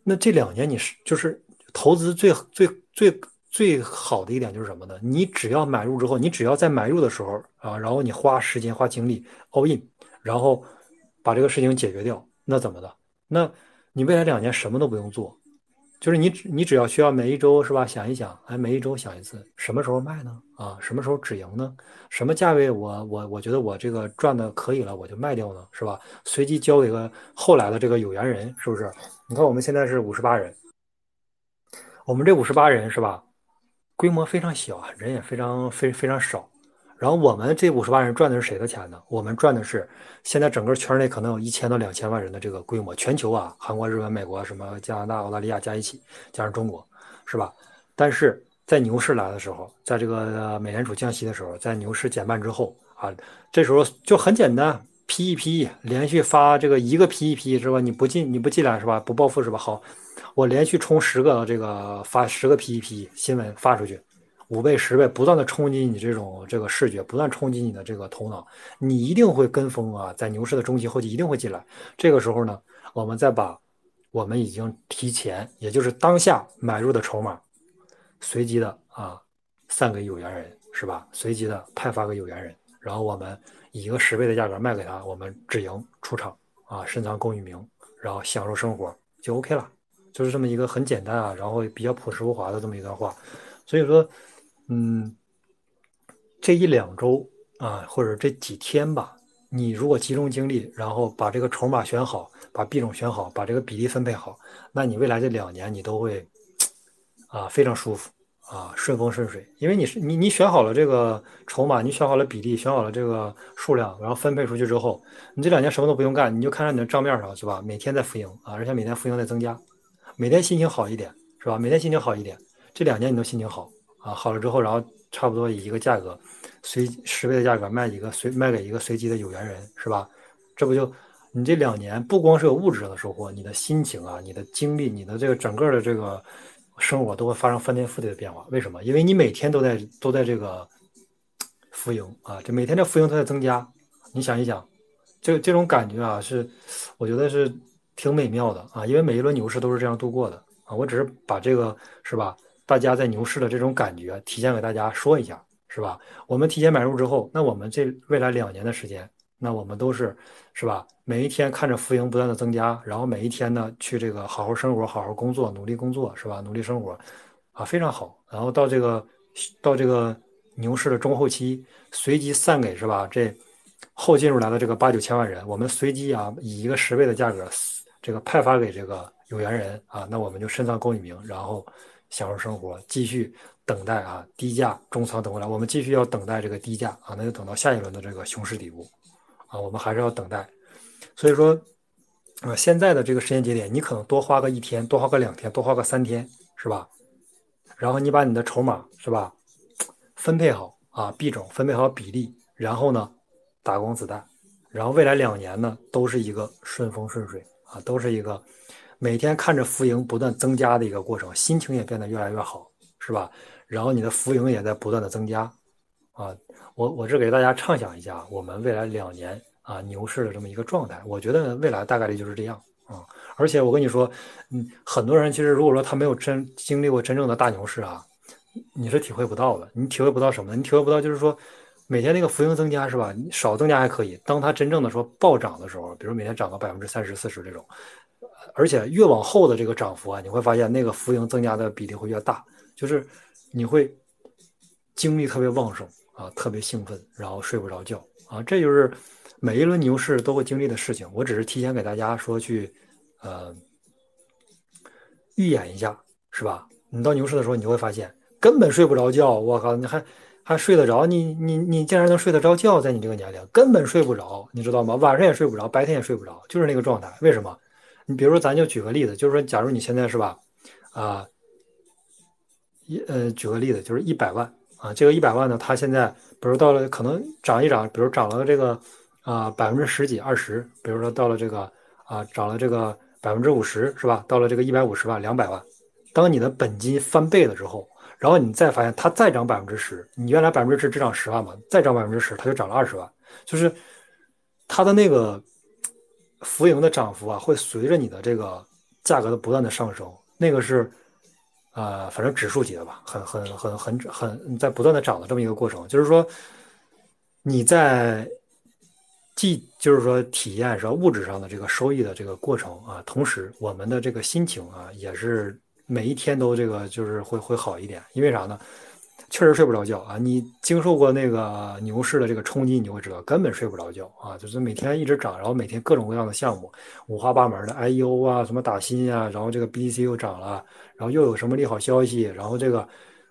那这两年你是就是投资最最最最好的一点就是什么呢？你只要买入之后，你只要在买入的时候啊，然后你花时间花精力 all in，然后把这个事情解决掉，那怎么的？那你未来两年什么都不用做。就是你只你只要需要每一周是吧？想一想，哎，每一周想一次，什么时候卖呢？啊，什么时候止盈呢？什么价位我我我觉得我这个赚的可以了，我就卖掉呢，是吧？随机交给个后来的这个有缘人，是不是？你看我们现在是五十八人，我们这五十八人是吧？规模非常小啊，人也非常非非常少。然后我们这五十万人赚的是谁的钱呢？我们赚的是现在整个圈内可能有一千到两千万人的这个规模，全球啊，韩国、日本、美国、什么加拿大、澳大利亚加一起，加上中国，是吧？但是在牛市来的时候，在这个美联储降息的时候，在牛市减半之后啊，这时候就很简单，P E P 连续发这个一个 P E P 是吧？你不进你不进来是吧？不暴富是吧？好，我连续冲十个这个发十个 P E P 新闻发出去。五倍、十倍，不断的冲击你这种这个视觉，不断冲击你的这个头脑，你一定会跟风啊！在牛市的中期、后期一定会进来。这个时候呢，我们再把我们已经提前，也就是当下买入的筹码，随机的啊散给有缘人，是吧？随机的派发给有缘人，然后我们以一个十倍的价格卖给他，我们止盈出场啊，深藏功与名，然后享受生活就 OK 了。就是这么一个很简单啊，然后比较朴实无华的这么一段话。所以说。嗯，这一两周啊，或者这几天吧，你如果集中精力，然后把这个筹码选好，把币种选好，把这个比例分配好，那你未来这两年你都会啊非常舒服啊顺风顺水，因为你是你你选好了这个筹码，你选好了比例，选好了这个数量，然后分配出去之后，你这两年什么都不用干，你就看着你的账面上是吧，每天在浮盈啊，而且每天浮盈在增加，每天心情好一点是吧？每天心情好一点，这两年你都心情好。啊，好了之后，然后差不多以一个价格，随十倍的价格卖一个随卖给一个随机的有缘人，是吧？这不就你这两年不光是有物质上的收获，你的心情啊，你的精力，你的这个整个的这个生活都会发生翻天覆地的变化。为什么？因为你每天都在都在这个浮盈啊，这每天的浮盈都在增加。你想一想，这这种感觉啊，是我觉得是挺美妙的啊，因为每一轮牛市都是这样度过的啊。我只是把这个是吧？大家在牛市的这种感觉，提前给大家说一下，是吧？我们提前买入之后，那我们这未来两年的时间，那我们都是，是吧？每一天看着浮盈不断的增加，然后每一天呢，去这个好好生活，好好工作，努力工作，是吧？努力生活，啊，非常好。然后到这个，到这个牛市的中后期，随机散给，是吧？这后进入来的这个八九千万人，我们随机啊，以一个十倍的价格，这个派发给这个有缘人啊，那我们就深藏功与名，然后。享受生活，继续等待啊，低价中仓等回来。我们继续要等待这个低价啊，那就等到下一轮的这个熊市底部啊，我们还是要等待。所以说，啊，现在的这个时间节点，你可能多花个一天，多花个两天，多花个三天，是吧？然后你把你的筹码是吧，分配好啊，币种分配好比例，然后呢，打光子弹，然后未来两年呢，都是一个顺风顺水啊，都是一个。每天看着浮盈不断增加的一个过程，心情也变得越来越好，是吧？然后你的浮盈也在不断的增加，啊，我我是给大家畅想一下我们未来两年啊牛市的这么一个状态，我觉得未来大概率就是这样啊。而且我跟你说，嗯，很多人其实如果说他没有真经历过真正的大牛市啊，你是体会不到的。你体会不到什么呢？你体会不到就是说每天那个浮盈增加是吧？少增加还可以，当它真正的说暴涨的时候，比如每天涨个百分之三十、四十这种。而且越往后的这个涨幅啊，你会发现那个浮盈增加的比例会越大，就是你会精力特别旺盛啊，特别兴奋，然后睡不着觉啊，这就是每一轮牛市都会经历的事情。我只是提前给大家说去，呃，预演一下，是吧？你到牛市的时候，你就会发现根本睡不着觉。我靠，你还还睡得着？你你你竟然能睡得着觉？在你这个年龄，根本睡不着，你知道吗？晚上也睡不着，白天也睡不着，就是那个状态。为什么？你比如说，咱就举个例子，就是说，假如你现在是吧，啊，一呃，举个例子，就是一百万啊，这个一百万呢，它现在比如到了可能涨一涨，比如涨了这个啊百分之十几二十，比如说到了这个啊涨了这个百分之五十是吧？到了这个一百五十万两百万，当你的本金翻倍了之后，然后你再发现它再涨百分之十，你原来百分之十只涨十万嘛，再涨百分之十，它就涨了二十万，就是它的那个。浮盈的涨幅啊，会随着你的这个价格的不断的上升，那个是，呃，反正指数级的吧，很很很很很在不断的涨的这么一个过程，就是说你在既就是说体验说物质上的这个收益的这个过程啊，同时我们的这个心情啊，也是每一天都这个就是会会好一点，因为啥呢？确实睡不着觉啊！你经受过那个牛市的这个冲击，你会知道根本睡不着觉啊！就是每天一直涨，然后每天各种各样的项目五花八门的，IEO 啊，什么打新啊，然后这个 B C 又涨了，然后又有什么利好消息，然后这个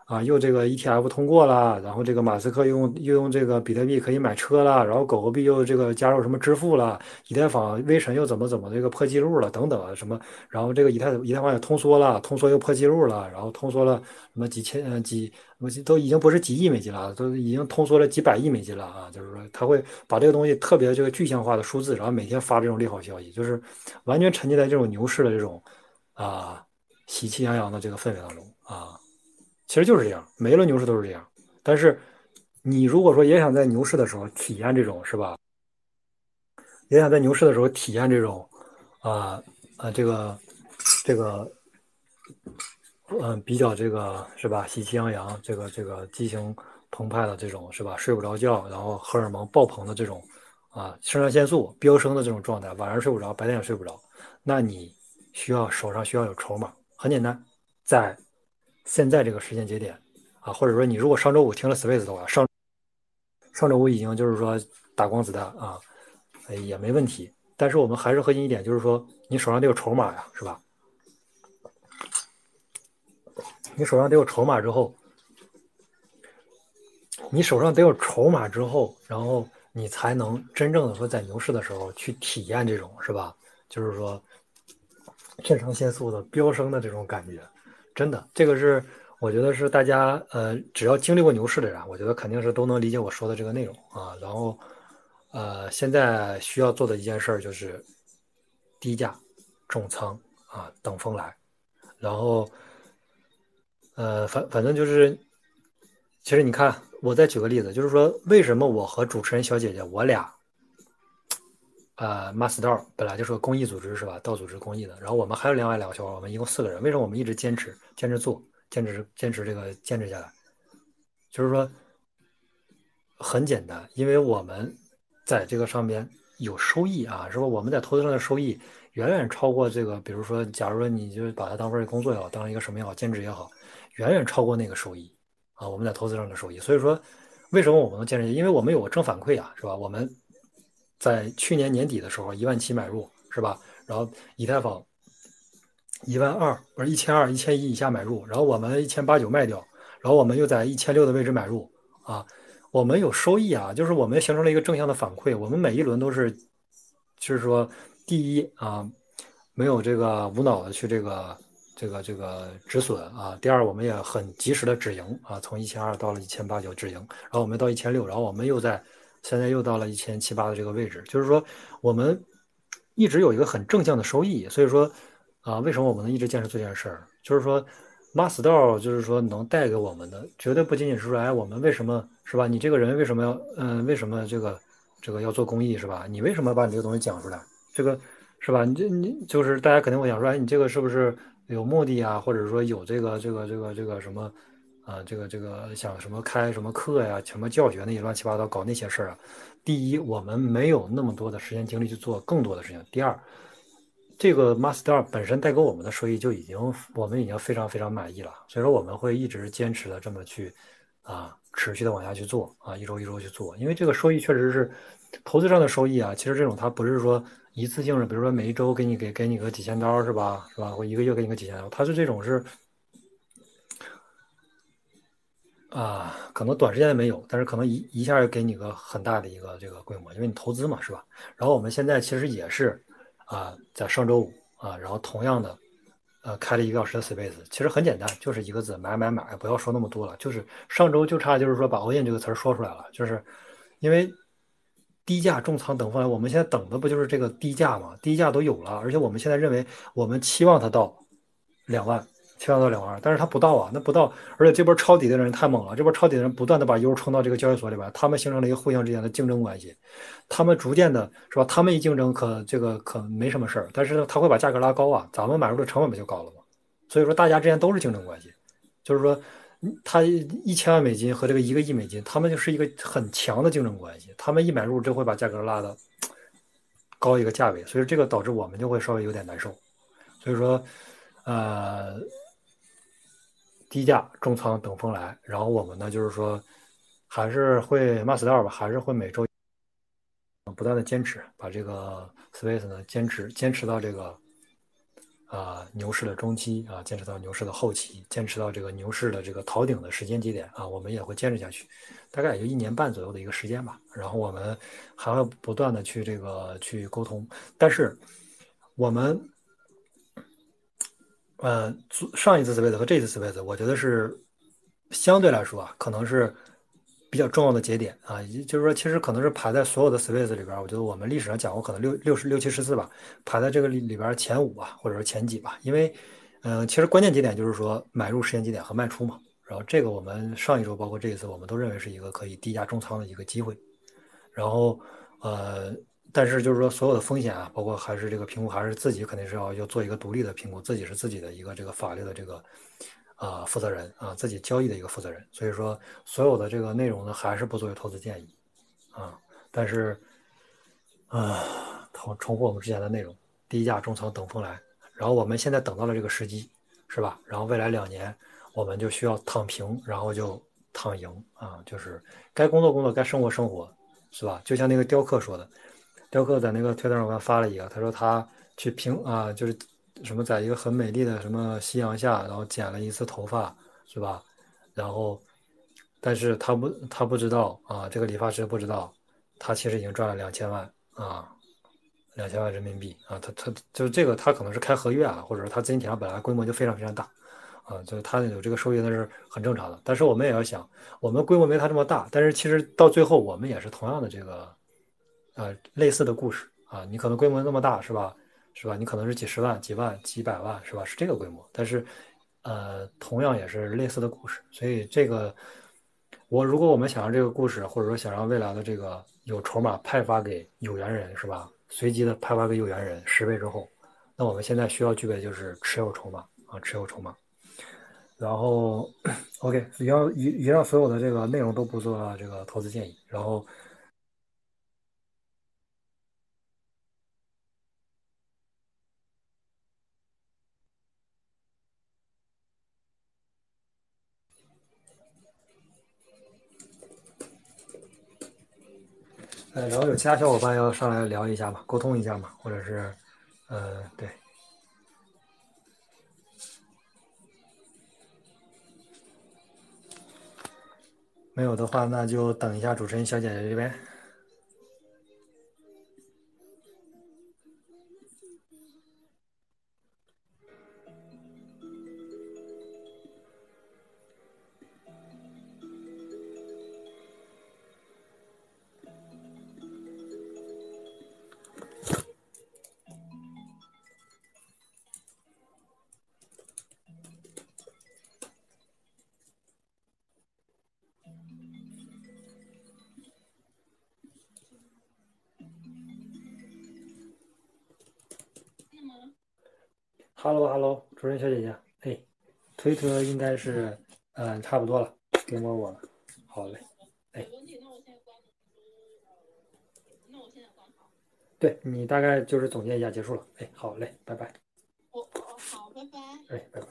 啊又这个 ETF 通过了，然后这个马斯克又用又用这个比特币可以买车了，然后狗狗币又这个加入什么支付了，以太坊微神又怎么怎么这个破纪录了等等什么，然后这个以太以太坊也通缩了，通缩又破纪录了，然后通缩了什么几千呃几。都已经不是几亿美金了，都已经通缩了几百亿美金了啊！就是说，他会把这个东西特别这个具象化的数字，然后每天发这种利好消息，就是完全沉浸在这种牛市的这种啊喜气洋洋的这个氛围当中啊。其实就是这样，每一轮牛市都是这样。但是你如果说也想在牛市的时候体验这种是吧？也想在牛市的时候体验这种啊啊这个这个。嗯，比较这个是吧？喜气洋洋，这个这个激情澎湃的这种是吧？睡不着觉，然后荷尔蒙爆棚的这种啊，肾上腺素飙升的这种状态，晚上睡不着，白天也睡不着。那你需要手上需要有筹码，很简单，在现在这个时间节点啊，或者说你如果上周五听了 Space 的话，上上周五已经就是说打光子弹啊，也没问题。但是我们还是核心一点，就是说你手上得有筹码呀，是吧？你手上得有筹码之后，你手上得有筹码之后，然后你才能真正的说在牛市的时候去体验这种是吧？就是说肾上腺素的飙升的这种感觉，真的，这个是我觉得是大家呃，只要经历过牛市的人，我觉得肯定是都能理解我说的这个内容啊。然后呃，现在需要做的一件事就是低价重仓啊，等风来，然后。呃，反反正就是，其实你看，我再举个例子，就是说，为什么我和主持人小姐姐我俩，呃，马斯道本来就是个公益组织是吧？道组织公益的，然后我们还有另外两个小伙伴，我们一共四个人，为什么我们一直坚持坚持做，坚持坚持这个坚持下来？就是说，很简单，因为我们在这个上面有收益啊，是吧？我们在投资上的收益远远超过这个，比如说，假如说你就把它当份工作也好，当一个什么也好，兼职也好。远远超过那个收益啊！我们在投资上的收益，所以说为什么我们能坚持？因为我们有个正反馈啊，是吧？我们在去年年底的时候一万七买入，是吧？然后以太坊一万二不是一千二、一千一以下买入，然后我们一千八九卖掉，然后我们又在一千六的位置买入啊，我们有收益啊，就是我们形成了一个正向的反馈。我们每一轮都是，就是说第一啊，没有这个无脑的去这个。这个这个止损啊，第二我们也很及时的止盈啊，从一千二到了一千八九止盈，然后我们到一千六，然后我们又在现在又到了一千七八的这个位置，就是说我们一直有一个很正向的收益，所以说啊，为什么我们能一直坚持做这件事儿？就是说马斯道就是说能带给我们的，绝对不仅仅是说哎，我们为什么是吧？你这个人为什么要嗯，为什么这个这个要做公益是吧？你为什么把你这个东西讲出来？这个是吧？你这你就是大家肯定会想说，哎，你这个是不是？有目的啊，或者说有这个这个这个这个什么，啊，这个这个想什么开什么课呀，什么教学那些乱七八糟搞那些事儿啊。第一，我们没有那么多的时间精力去做更多的事情。第二，这个 Master 本身带给我们的收益就已经我们已经非常非常满意了。所以说我们会一直坚持的这么去啊，持续的往下去做啊，一周一周去做，因为这个收益确实是投资上的收益啊。其实这种它不是说。一次性的，比如说每一周给你给给你个几千刀是吧？是吧？或一个月给你个几千刀，它是这种是啊，可能短时间没有，但是可能一一下给你个很大的一个这个规模，因为你投资嘛，是吧？然后我们现在其实也是啊，在上周五啊，然后同样的呃开了一个小时的 space，其实很简单，就是一个字买买买，不要说那么多了，就是上周就差就是说把 all in 这个词儿说出来了，就是因为。低价重仓等风来，我们现在等的不就是这个低价吗？低价都有了，而且我们现在认为，我们期望它到两万七万到两万，但是他不到啊，那不到，而且这波抄底的人太猛了，这波抄底的人不断的把 U 冲到这个交易所里边，他们形成了一个互相之间的竞争关系，他们逐渐的是吧？他们一竞争可这个可没什么事儿，但是呢，他会把价格拉高啊，咱们买入的成本不就高了吗？所以说大家之间都是竞争关系，就是说，他一千万美金和这个一个亿美金，他们就是一个很强的竞争关系，他们一买入就会把价格拉的高一个价位，所以这个导致我们就会稍微有点难受，所以说，呃。低价重仓等风来，然后我们呢，就是说，还是会 m a s t 吧，还是会每周不断的坚持，把这个 space 呢坚持坚持到这个啊牛市的中期啊，坚持到牛市的后期，坚持到这个牛市的这个逃顶的时间节点啊，我们也会坚持下去，大概也就一年半左右的一个时间吧。然后我们还会不断的去这个去沟通，但是我们。呃，上一次 space 和这次 space，我觉得是相对来说啊，可能是比较重要的节点啊。也就是说，其实可能是排在所有的 space 里边，我觉得我们历史上讲过，可能六六十六七十次吧，排在这个里里边前五吧，或者说前几吧。因为，嗯，其实关键节点就是说买入时间节点和卖出嘛。然后这个我们上一周包括这一次，我们都认为是一个可以低价重仓的一个机会。然后，呃。但是就是说，所有的风险啊，包括还是这个评估，还是自己肯定是要要做一个独立的评估，自己是自己的一个这个法律的这个啊负责人啊，自己交易的一个负责人。所以说，所有的这个内容呢，还是不作为投资建议啊。但是啊，重重复我们之前的内容，低价中仓等风来。然后我们现在等到了这个时机，是吧？然后未来两年，我们就需要躺平，然后就躺赢啊，就是该工作工作，该生活生活，是吧？就像那个雕刻说的。雕刻在那个推特上我给他发了一个，他说他去平啊，就是什么在一个很美丽的什么夕阳下，然后剪了一次头发，是吧？然后，但是他不他不知道啊，这个理发师不知道，他其实已经赚了两千万啊，两千万人民币啊，他他就是这个他可能是开合约啊，或者说他资金体量本来规模就非常非常大啊，就是他有这个收益那是很正常的。但是我们也要想，我们规模没他这么大，但是其实到最后我们也是同样的这个。呃，类似的故事啊，你可能规模那么大是吧？是吧？你可能是几十万、几万、几百万是吧？是这个规模，但是，呃，同样也是类似的故事。所以这个，我如果我们想让这个故事，或者说想让未来的这个有筹码派发给有缘人是吧？随机的派发给有缘人十倍之后，那我们现在需要具备就是持有筹码啊，持有筹码。然后，OK，以上以以上所有的这个内容都不做这个投资建议，然后。呃，然后有其他小伙伴要上来聊一下嘛，沟通一下嘛，或者是，呃，对，没有的话，那就等一下主持人小姐姐这边。推特应该是，嗯，差不多了，给我我了，好嘞，哎，对你大概就是总结一下，结束了，哎，好嘞，拜拜。哦，好，拜拜。哎，拜拜。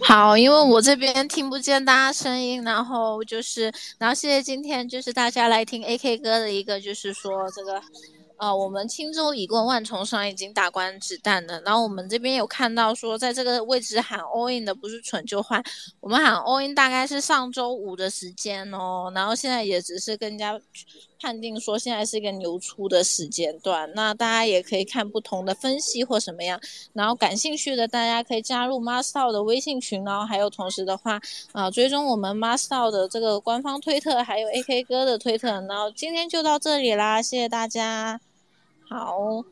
好，因为我这边听不见大家声音，然后就是，然后谢谢今天就是大家来听 AK 哥的一个，就是说这个。啊，我们青州已过万重山已经打官子弹了。然后我们这边有看到说，在这个位置喊 all in 的不是蠢就坏。我们喊 all in 大概是上周五的时间哦，然后现在也只是更加判定说现在是一个牛出的时间段。那大家也可以看不同的分析或什么样。然后感兴趣的大家可以加入 Master 的微信群，然后还有同时的话啊，追踪我们 Master 的这个官方推特，还有 AK 哥的推特。然后今天就到这里啦，谢谢大家。好。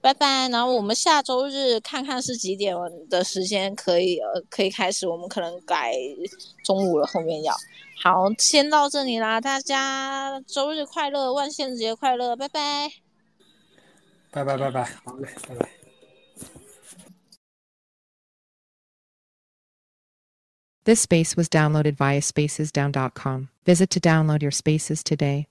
拜拜。然后我们下周日看看是几点的时间可以呃可以开始，我们可能改中午了，后面要。好，先到这里啦，大家周日快乐，万圣节快乐，拜拜。拜拜拜拜，好嘞，拜拜。This space was downloaded via spacesdown.com. Visit to download your spaces today.